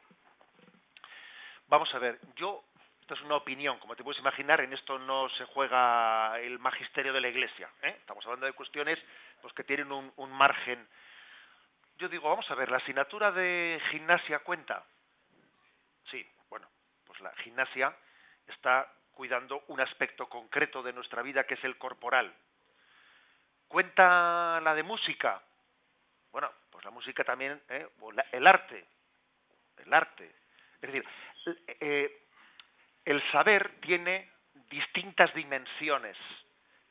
Vamos a ver, yo esto es una opinión, como te puedes imaginar, en esto no se juega el magisterio de la Iglesia. ¿eh? Estamos hablando de cuestiones pues, que tienen un, un margen. Yo digo, vamos a ver, ¿la asignatura de gimnasia cuenta? Sí, bueno, pues la gimnasia está cuidando un aspecto concreto de nuestra vida que es el corporal. ¿Cuenta la de música? Bueno, pues la música también, ¿eh? el arte, el arte. Es decir, eh, el saber tiene distintas dimensiones,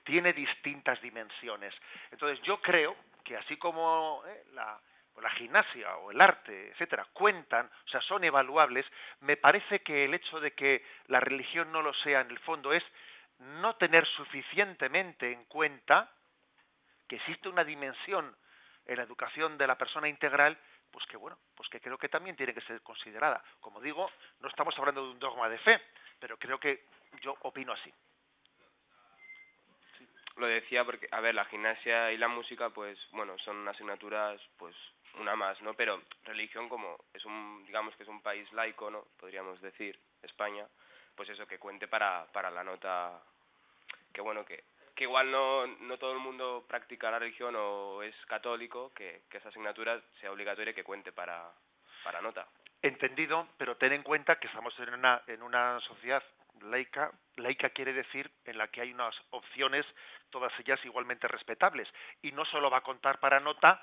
tiene distintas dimensiones. Entonces yo creo que así como eh, la, la gimnasia o el arte, etcétera, cuentan, o sea, son evaluables, me parece que el hecho de que la religión no lo sea en el fondo es no tener suficientemente en cuenta que existe una dimensión en la educación de la persona integral pues que bueno, pues que creo que también tiene que ser considerada. Como digo, no estamos hablando de un dogma de fe, pero creo que yo opino así. Lo decía porque, a ver, la gimnasia y la música, pues, bueno, son asignaturas, pues, una más, ¿no? Pero religión, como es un, digamos que es un país laico, ¿no? Podríamos decir, España, pues eso, que cuente para, para la nota, que bueno, que, que igual no, no todo el mundo practica la religión o es católico, que, que esa asignatura sea obligatoria que cuente para, para nota entendido, pero ten en cuenta que estamos en una, en una sociedad laica. Laica quiere decir en la que hay unas opciones, todas ellas igualmente respetables. Y no solo va a contar para nota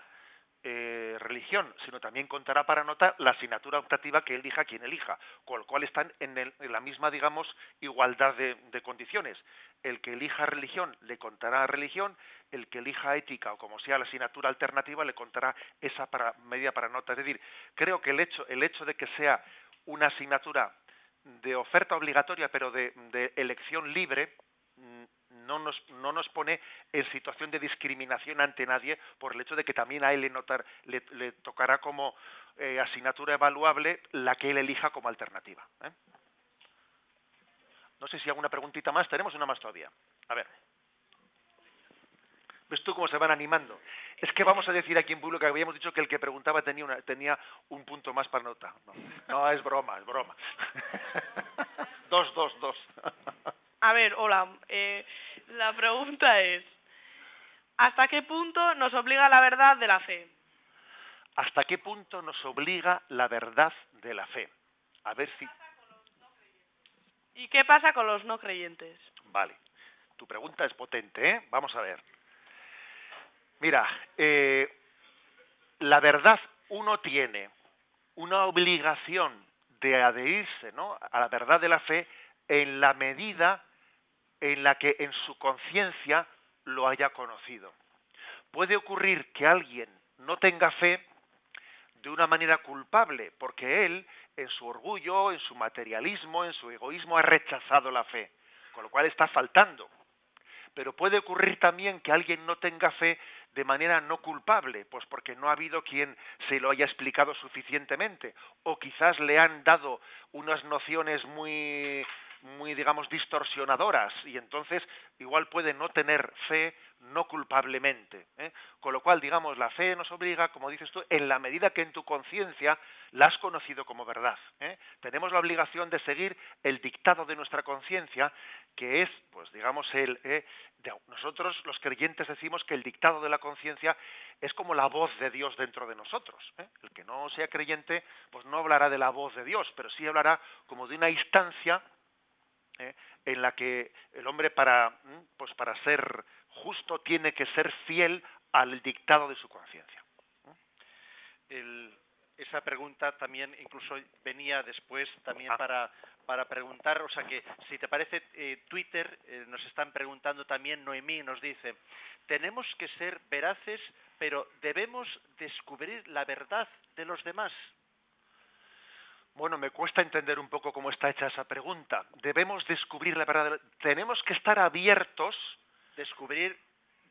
eh, religión, sino también contará para nota la asignatura optativa que elija quien elija, con lo cual están en, en la misma, digamos, igualdad de, condiciones. El que elija religión le contará religión, el que elija ética o como sea la asignatura alternativa le contará esa para, media para nota. Es decir, creo que el hecho, el hecho de que sea una asignatura de oferta obligatoria pero de, de elección libre mm, no nos, no nos pone en situación de discriminación ante nadie por el hecho de que también a él le, le, le tocará como eh, asignatura evaluable la que él elija como alternativa. ¿eh? No sé si alguna preguntita más. Tenemos una más todavía. A ver. ¿Ves tú cómo se van animando? Es que vamos a decir aquí en público que habíamos dicho que el que preguntaba tenía, una, tenía un punto más para nota. No, no es broma, es broma. dos, dos, dos. A ver, hola. Eh, la pregunta es, ¿hasta qué punto nos obliga la verdad de la fe? ¿Hasta qué punto nos obliga la verdad de la fe? A ver si... ¿Y qué pasa con los no creyentes? Vale. Tu pregunta es potente, ¿eh? Vamos a ver. Mira, eh, la verdad uno tiene una obligación de adherirse ¿no? a la verdad de la fe en la medida en la que en su conciencia lo haya conocido. Puede ocurrir que alguien no tenga fe de una manera culpable, porque él, en su orgullo, en su materialismo, en su egoísmo, ha rechazado la fe, con lo cual está faltando. Pero puede ocurrir también que alguien no tenga fe de manera no culpable, pues porque no ha habido quien se lo haya explicado suficientemente, o quizás le han dado unas nociones muy muy, digamos, distorsionadoras y entonces igual puede no tener fe no culpablemente. ¿eh? Con lo cual, digamos, la fe nos obliga, como dices tú, en la medida que en tu conciencia la has conocido como verdad. ¿eh? Tenemos la obligación de seguir el dictado de nuestra conciencia, que es, pues, digamos, el... ¿eh? nosotros los creyentes decimos que el dictado de la conciencia es como la voz de Dios dentro de nosotros. ¿eh? El que no sea creyente, pues no hablará de la voz de Dios, pero sí hablará como de una instancia ¿eh? en la que el hombre para, pues para ser justo tiene que ser fiel al dictado de su conciencia. esa pregunta también incluso venía después también Ah. para para preguntar, o sea que si te parece eh, Twitter eh, nos están preguntando también Noemí nos dice tenemos que ser veraces pero debemos descubrir la verdad de los demás. Bueno, me cuesta entender un poco cómo está hecha esa pregunta. Debemos descubrir la verdad. Tenemos que estar abiertos. Descubrir,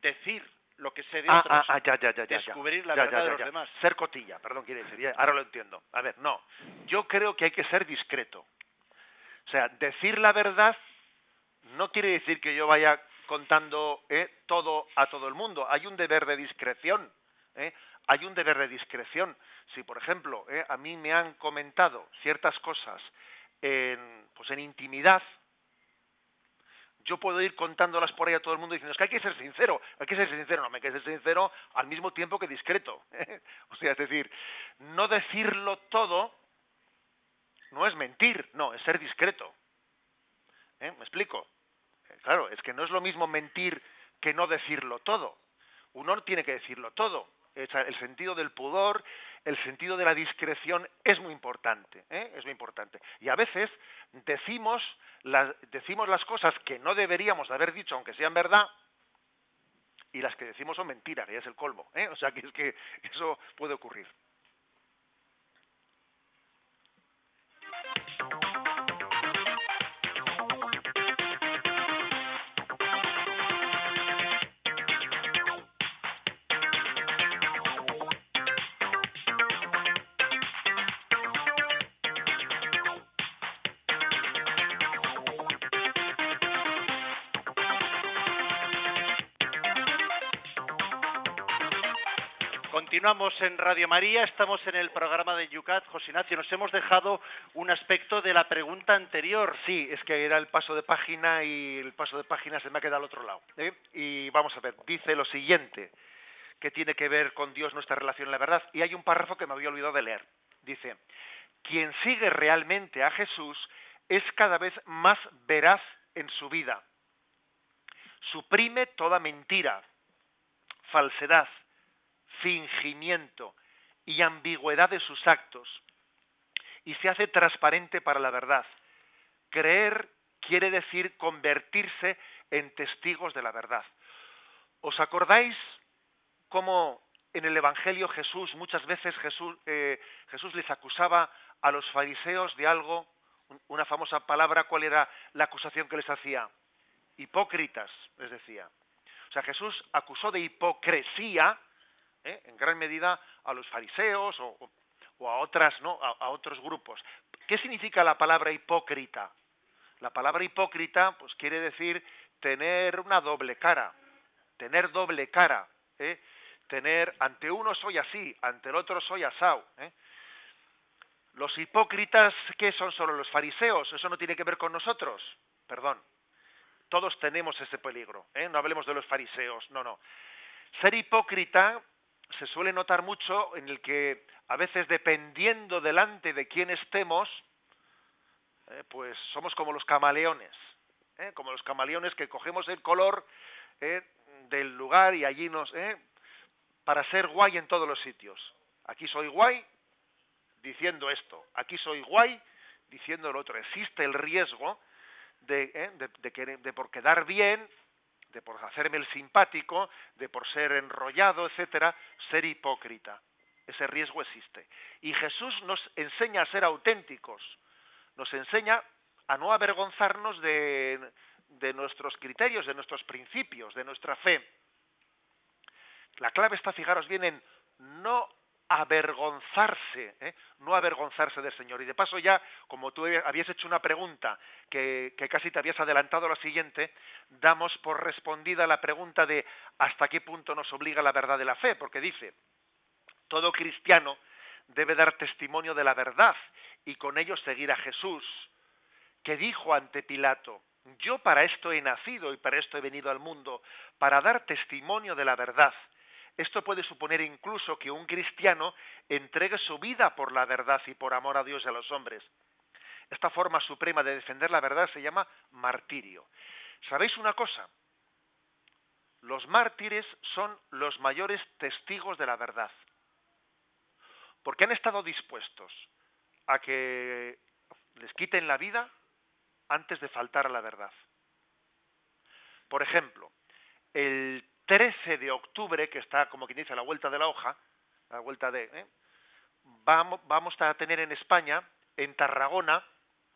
decir lo que sé de Ah, otros. ah, ah, ya, ya, ya, ya, Descubrir la verdad de los demás. Ser cotilla, perdón, quiere decir. ahora lo entiendo. A ver, no. Yo creo que hay que ser discreto. O sea, decir la verdad no quiere decir que yo vaya contando eh, todo a todo el mundo. Hay un deber de discreción. ¿eh? Hay un deber de discreción. Si, por ejemplo, eh, a mí me han comentado ciertas cosas en, pues en intimidad, yo puedo ir contándolas por ahí a todo el mundo diciendo, es que hay que ser sincero, hay que ser sincero, no, hay que ser sincero al mismo tiempo que discreto. o sea, es decir, no decirlo todo no es mentir, no, es ser discreto. ¿Eh? ¿Me explico? Eh, Claro, es que no es lo mismo mentir que no decirlo todo. Uno no tiene que decirlo todo. El sentido del pudor, el sentido de la discreción es muy importante, ¿eh? es muy importante. Y a veces decimos las, decimos las cosas que no deberíamos de haber dicho, aunque sean verdad, y las que decimos son mentiras, que es el colmo. ¿eh? O sea, que es que eso puede ocurrir. Continuamos en Radio María, estamos en el programa de Yucat. José Ignacio, nos hemos dejado un aspecto de la pregunta anterior. Sí, es que era el paso de página y el paso de página se me ha quedado al otro lado. ¿eh? Y vamos a ver, dice lo siguiente, que tiene que ver con Dios nuestra relación en la verdad. Y hay un párrafo que me había olvidado de leer. Dice, quien sigue realmente a Jesús es cada vez más veraz en su vida. Suprime toda mentira, falsedad, fingimiento y ambigüedad de sus actos y se hace transparente para la verdad. Creer quiere decir convertirse en testigos de la verdad. ¿Os acordáis cómo en el Evangelio Jesús, muchas veces Jesús, eh, Jesús les acusaba a los fariseos de algo? Una famosa palabra, ¿cuál era la acusación que les hacía? Hipócritas, les decía. O sea, Jesús acusó de hipocresía, ¿eh? en gran medida, a los fariseos o, a otras, ¿no? A, otros grupos. ¿Qué significa la palabra hipócrita? La palabra hipócrita, pues quiere decir tener una doble cara, tener doble cara, ¿eh? tener ante uno soy así, ante el otro soy asau. ¿eh? Los hipócritas, ¿qué son solo los fariseos? Eso no tiene que ver con nosotros. Perdón. Todos tenemos ese peligro. ¿eh? No hablemos de los fariseos. No, no. Ser hipócrita se suele notar mucho en el que a veces dependiendo delante de quién estemos, eh, pues somos como los camaleones. ¿eh? Como los camaleones que cogemos el color ¿eh? del lugar y allí nos... ¿eh? para ser guay en todos los sitios. Aquí soy guay diciendo esto, aquí soy guay diciendo lo otro. Existe el riesgo de, ¿eh? de, de, de por quedar bien, de por hacerme el simpático, de por ser enrollado, etcétera, ser hipócrita. Ese riesgo existe. Y Jesús nos enseña a ser auténticos, nos enseña a no avergonzarnos de, de nuestros criterios, de nuestros principios, de nuestra fe. La clave está, fijaros bien, en no avergonzarse, ¿eh? no avergonzarse del Señor. Y de paso ya, como tú habías hecho una pregunta que, que, casi te habías adelantado a la siguiente, damos por respondida la pregunta de hasta qué punto nos obliga la verdad de la fe, porque dice, todo cristiano debe dar testimonio de la verdad y con ello seguir a Jesús, que dijo ante Pilato, yo para esto he nacido y para esto he venido al mundo, para dar testimonio de la verdad. Esto puede suponer incluso que un cristiano entregue su vida por la verdad y por amor a Dios y a los hombres. esta forma suprema de defender la verdad se llama martirio. ¿Sabéis una cosa? Los mártires son los mayores testigos de la verdad, porque han estado dispuestos a que les quiten la vida antes de faltar a la verdad. Por ejemplo, el 13 de octubre, que está como quien dice a la vuelta de la hoja, a la vuelta de... ¿eh? Vamos, vamos a tener en España, en Tarragona,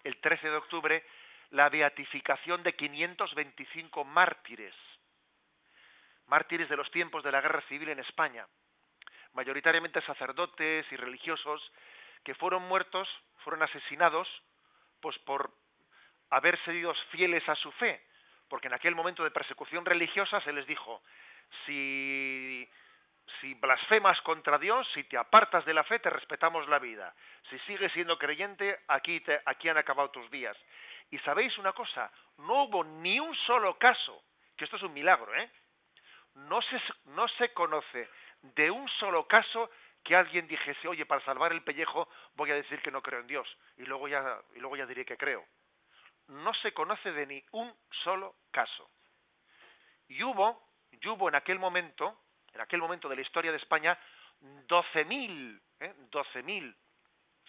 el 13 de octubre, la beatificación de 525 mártires, mártires de los tiempos de la guerra civil en España, mayoritariamente sacerdotes y religiosos que fueron muertos, fueron asesinados, pues por haber sido fieles a su fe, porque en aquel momento de persecución religiosa se les dijo, si, si blasfemas contra Dios, si te apartas de la fe, te respetamos la vida. Si sigues siendo creyente, aquí, te, aquí han acabado tus días. Y sabéis una cosa, no hubo ni un solo caso, que esto es un milagro, ¿eh? No se, no se conoce de un solo caso que alguien dijese, oye, para salvar el pellejo voy a decir que no creo en Dios y luego ya, y luego ya diré que creo. No se conoce de ni un solo caso. Y hubo, y hubo en aquel momento, en aquel momento de la historia de España, 12.000, ¿eh? 12.000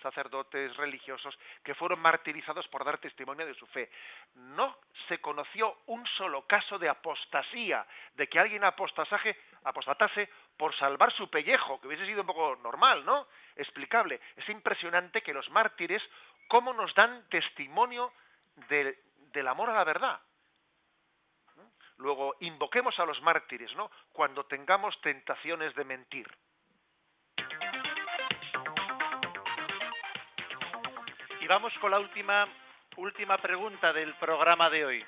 sacerdotes religiosos que fueron martirizados por dar testimonio de su fe. No se conoció un solo caso de apostasía, de que alguien apostatase, apostatase por salvar su pellejo, que hubiese sido un poco normal, ¿no? Explicable. Es impresionante que los mártires, cómo nos dan testimonio del amor a la verdad. Luego, invoquemos a los mártires, ¿no? Cuando tengamos tentaciones de mentir. vamos con la última, última pregunta del programa de hoy.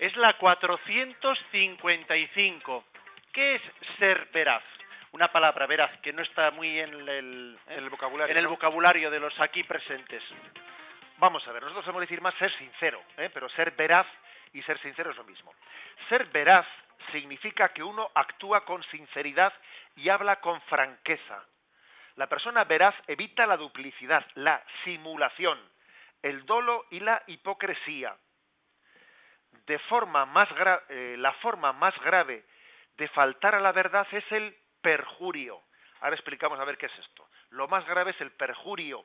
Es la 455. ¿Qué es ser veraz? Una palabra veraz que no está muy en el, el vocabulario, en el vocabulario de los aquí presentes. Vamos a ver, nosotros sabemos decir más ser sincero, ¿eh? pero ser veraz y ser sincero es lo mismo. Ser veraz significa que uno actúa con sinceridad y habla con franqueza. La persona veraz evita la duplicidad, la simulación, el dolo y la hipocresía. De forma más eh, la forma más grave de faltar a la verdad es el perjurio. Ahora explicamos a ver qué es esto. Lo más grave es el perjurio.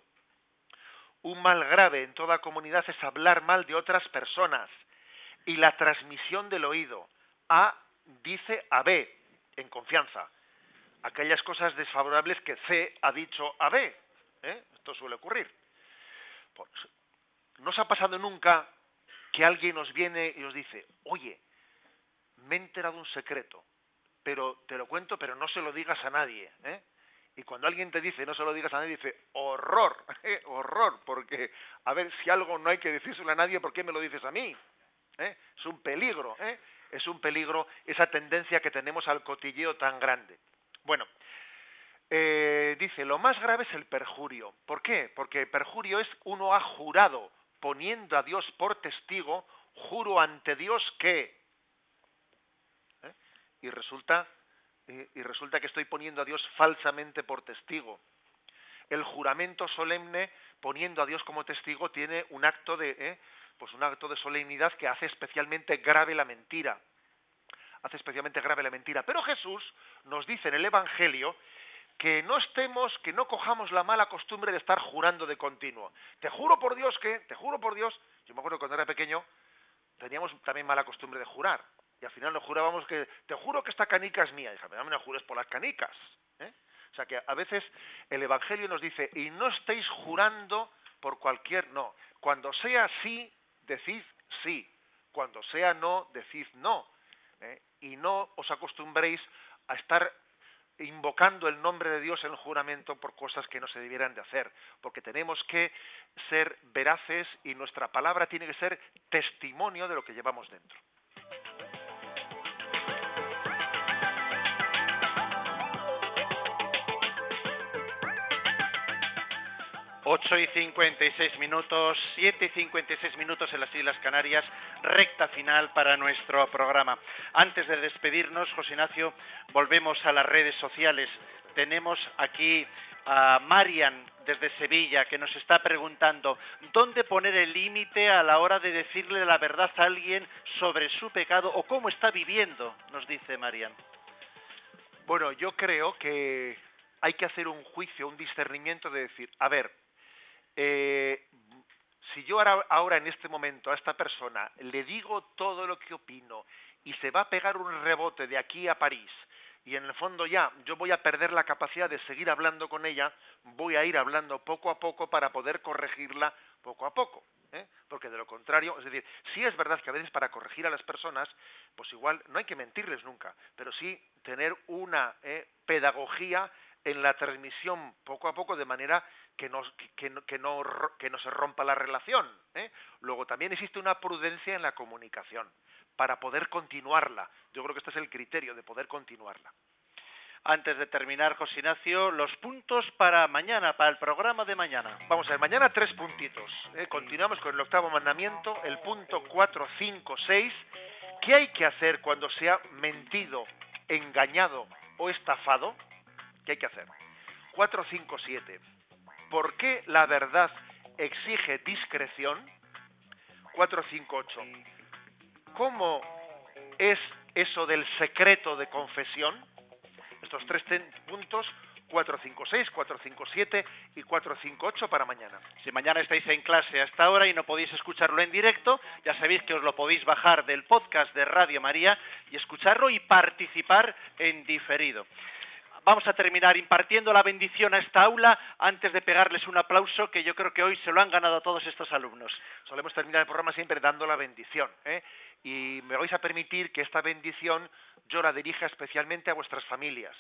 Un mal grave en toda comunidad es hablar mal de otras personas y la transmisión del oído. A dice a B en confianza aquellas cosas desfavorables que C ha dicho a B. ¿eh? Esto suele ocurrir. Pues, ¿No os ha pasado nunca que alguien os viene y os dice, oye, me he enterado un secreto, pero te lo cuento, pero no se lo digas a nadie. ¿eh? Y cuando alguien te dice, no se lo digas a nadie, dice, horror, ¿eh? horror, porque, a ver, si algo no hay que decírselo a nadie, ¿por qué me lo dices a mí? ¿Eh? Es un peligro, ¿eh? es un peligro esa tendencia que tenemos al cotilleo tan grande. Bueno, eh, dice, lo más grave es el perjurio. ¿Por qué? Porque perjurio es uno ha jurado, poniendo a Dios por testigo, juro ante Dios que... ¿eh? Y, resulta, y resulta que estoy poniendo a Dios falsamente por testigo. El juramento solemne, poniendo a Dios como testigo, tiene un acto de... ¿eh? pues un acto de solemnidad que hace especialmente grave la mentira hace especialmente grave la mentira. Pero Jesús nos dice en el Evangelio que no estemos, que no cojamos la mala costumbre de estar jurando de continuo. Te juro por Dios que, te juro por Dios, yo me acuerdo cuando era pequeño, teníamos también mala costumbre de jurar. Y al final nos jurábamos que, te juro que esta canica es mía. Dije, no me jures por las canicas. ¿eh? O sea que a veces el Evangelio nos dice, y no estéis jurando por cualquier no. Cuando sea sí, decid sí. Cuando sea no, decid no. ¿eh? y no os acostumbréis a estar invocando el nombre de Dios en el juramento por cosas que no se debieran de hacer, porque tenemos que ser veraces y nuestra palabra tiene que ser testimonio de lo que llevamos dentro. 8 y 56 minutos, 7 y 56 minutos en las Islas Canarias, recta final para nuestro programa. Antes de despedirnos, José Ignacio, volvemos a las redes sociales. Tenemos aquí a Marian desde Sevilla, que nos está preguntando, ¿dónde poner el límite a la hora de decirle la verdad a alguien sobre su pecado o cómo está viviendo? Nos dice Marian. Bueno, yo creo que hay que hacer un juicio, un discernimiento de decir, a ver, eh, si yo ahora, ahora en este momento a esta persona le digo todo lo que opino y se va a pegar un rebote de aquí a París y en el fondo ya yo voy a perder la capacidad de seguir hablando con ella, voy a ir hablando poco a poco para poder corregirla poco a poco. ¿eh? Porque de lo contrario, es decir, sí es verdad que a veces para corregir a las personas, pues igual no hay que mentirles nunca, pero sí tener una ¿eh? pedagogía en la transmisión poco a poco de manera que no, que, no, que no, que no se rompa la relación. ¿eh? Luego también existe una prudencia en la comunicación para poder continuarla. Yo creo que este es el criterio de poder continuarla. Antes de terminar, José Ignacio, los puntos para mañana, para el programa de mañana. Vamos a ver, mañana tres puntitos. ¿eh? Continuamos con el octavo mandamiento, el punto 4, 5, 6. ¿Qué hay que hacer cuando se ha mentido, engañado o estafado? ¿Qué hay que hacer? 4, 5, 7. ¿Por qué la verdad exige discreción? 4, 5, 8. ¿Cómo es eso del secreto de confesión? Estos tres puntos 456, 457 y 458 para mañana. Si mañana estáis en clase a esta hora y no podéis escucharlo en directo, ya sabéis que os lo podéis bajar del podcast de Radio María y escucharlo y participar en diferido. Vamos a terminar impartiendo la bendición a esta aula antes de pegarles un aplauso que yo creo que hoy se lo han ganado a todos estos alumnos. Solemos terminar el programa siempre dando la bendición. ¿eh? Y me vais a permitir que esta bendición yo la dirija especialmente a vuestras familias,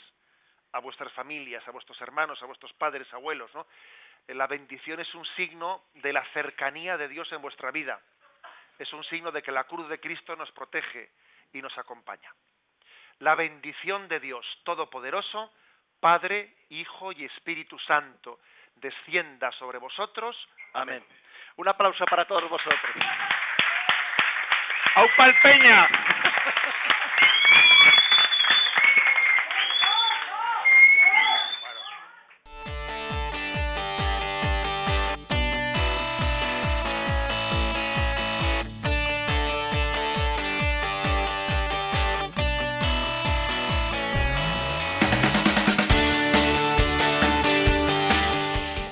a vuestras familias, a vuestros hermanos, a vuestros padres, abuelos. ¿no? Eh, la bendición es un signo de la cercanía de Dios en vuestra vida. Es un signo de que la cruz de Cristo nos protege y nos acompaña la bendición de Dios Todopoderoso, Padre, Hijo y Espíritu Santo, descienda sobre vosotros. Amén. Un aplauso para todos vosotros. ¡Aupalpeña!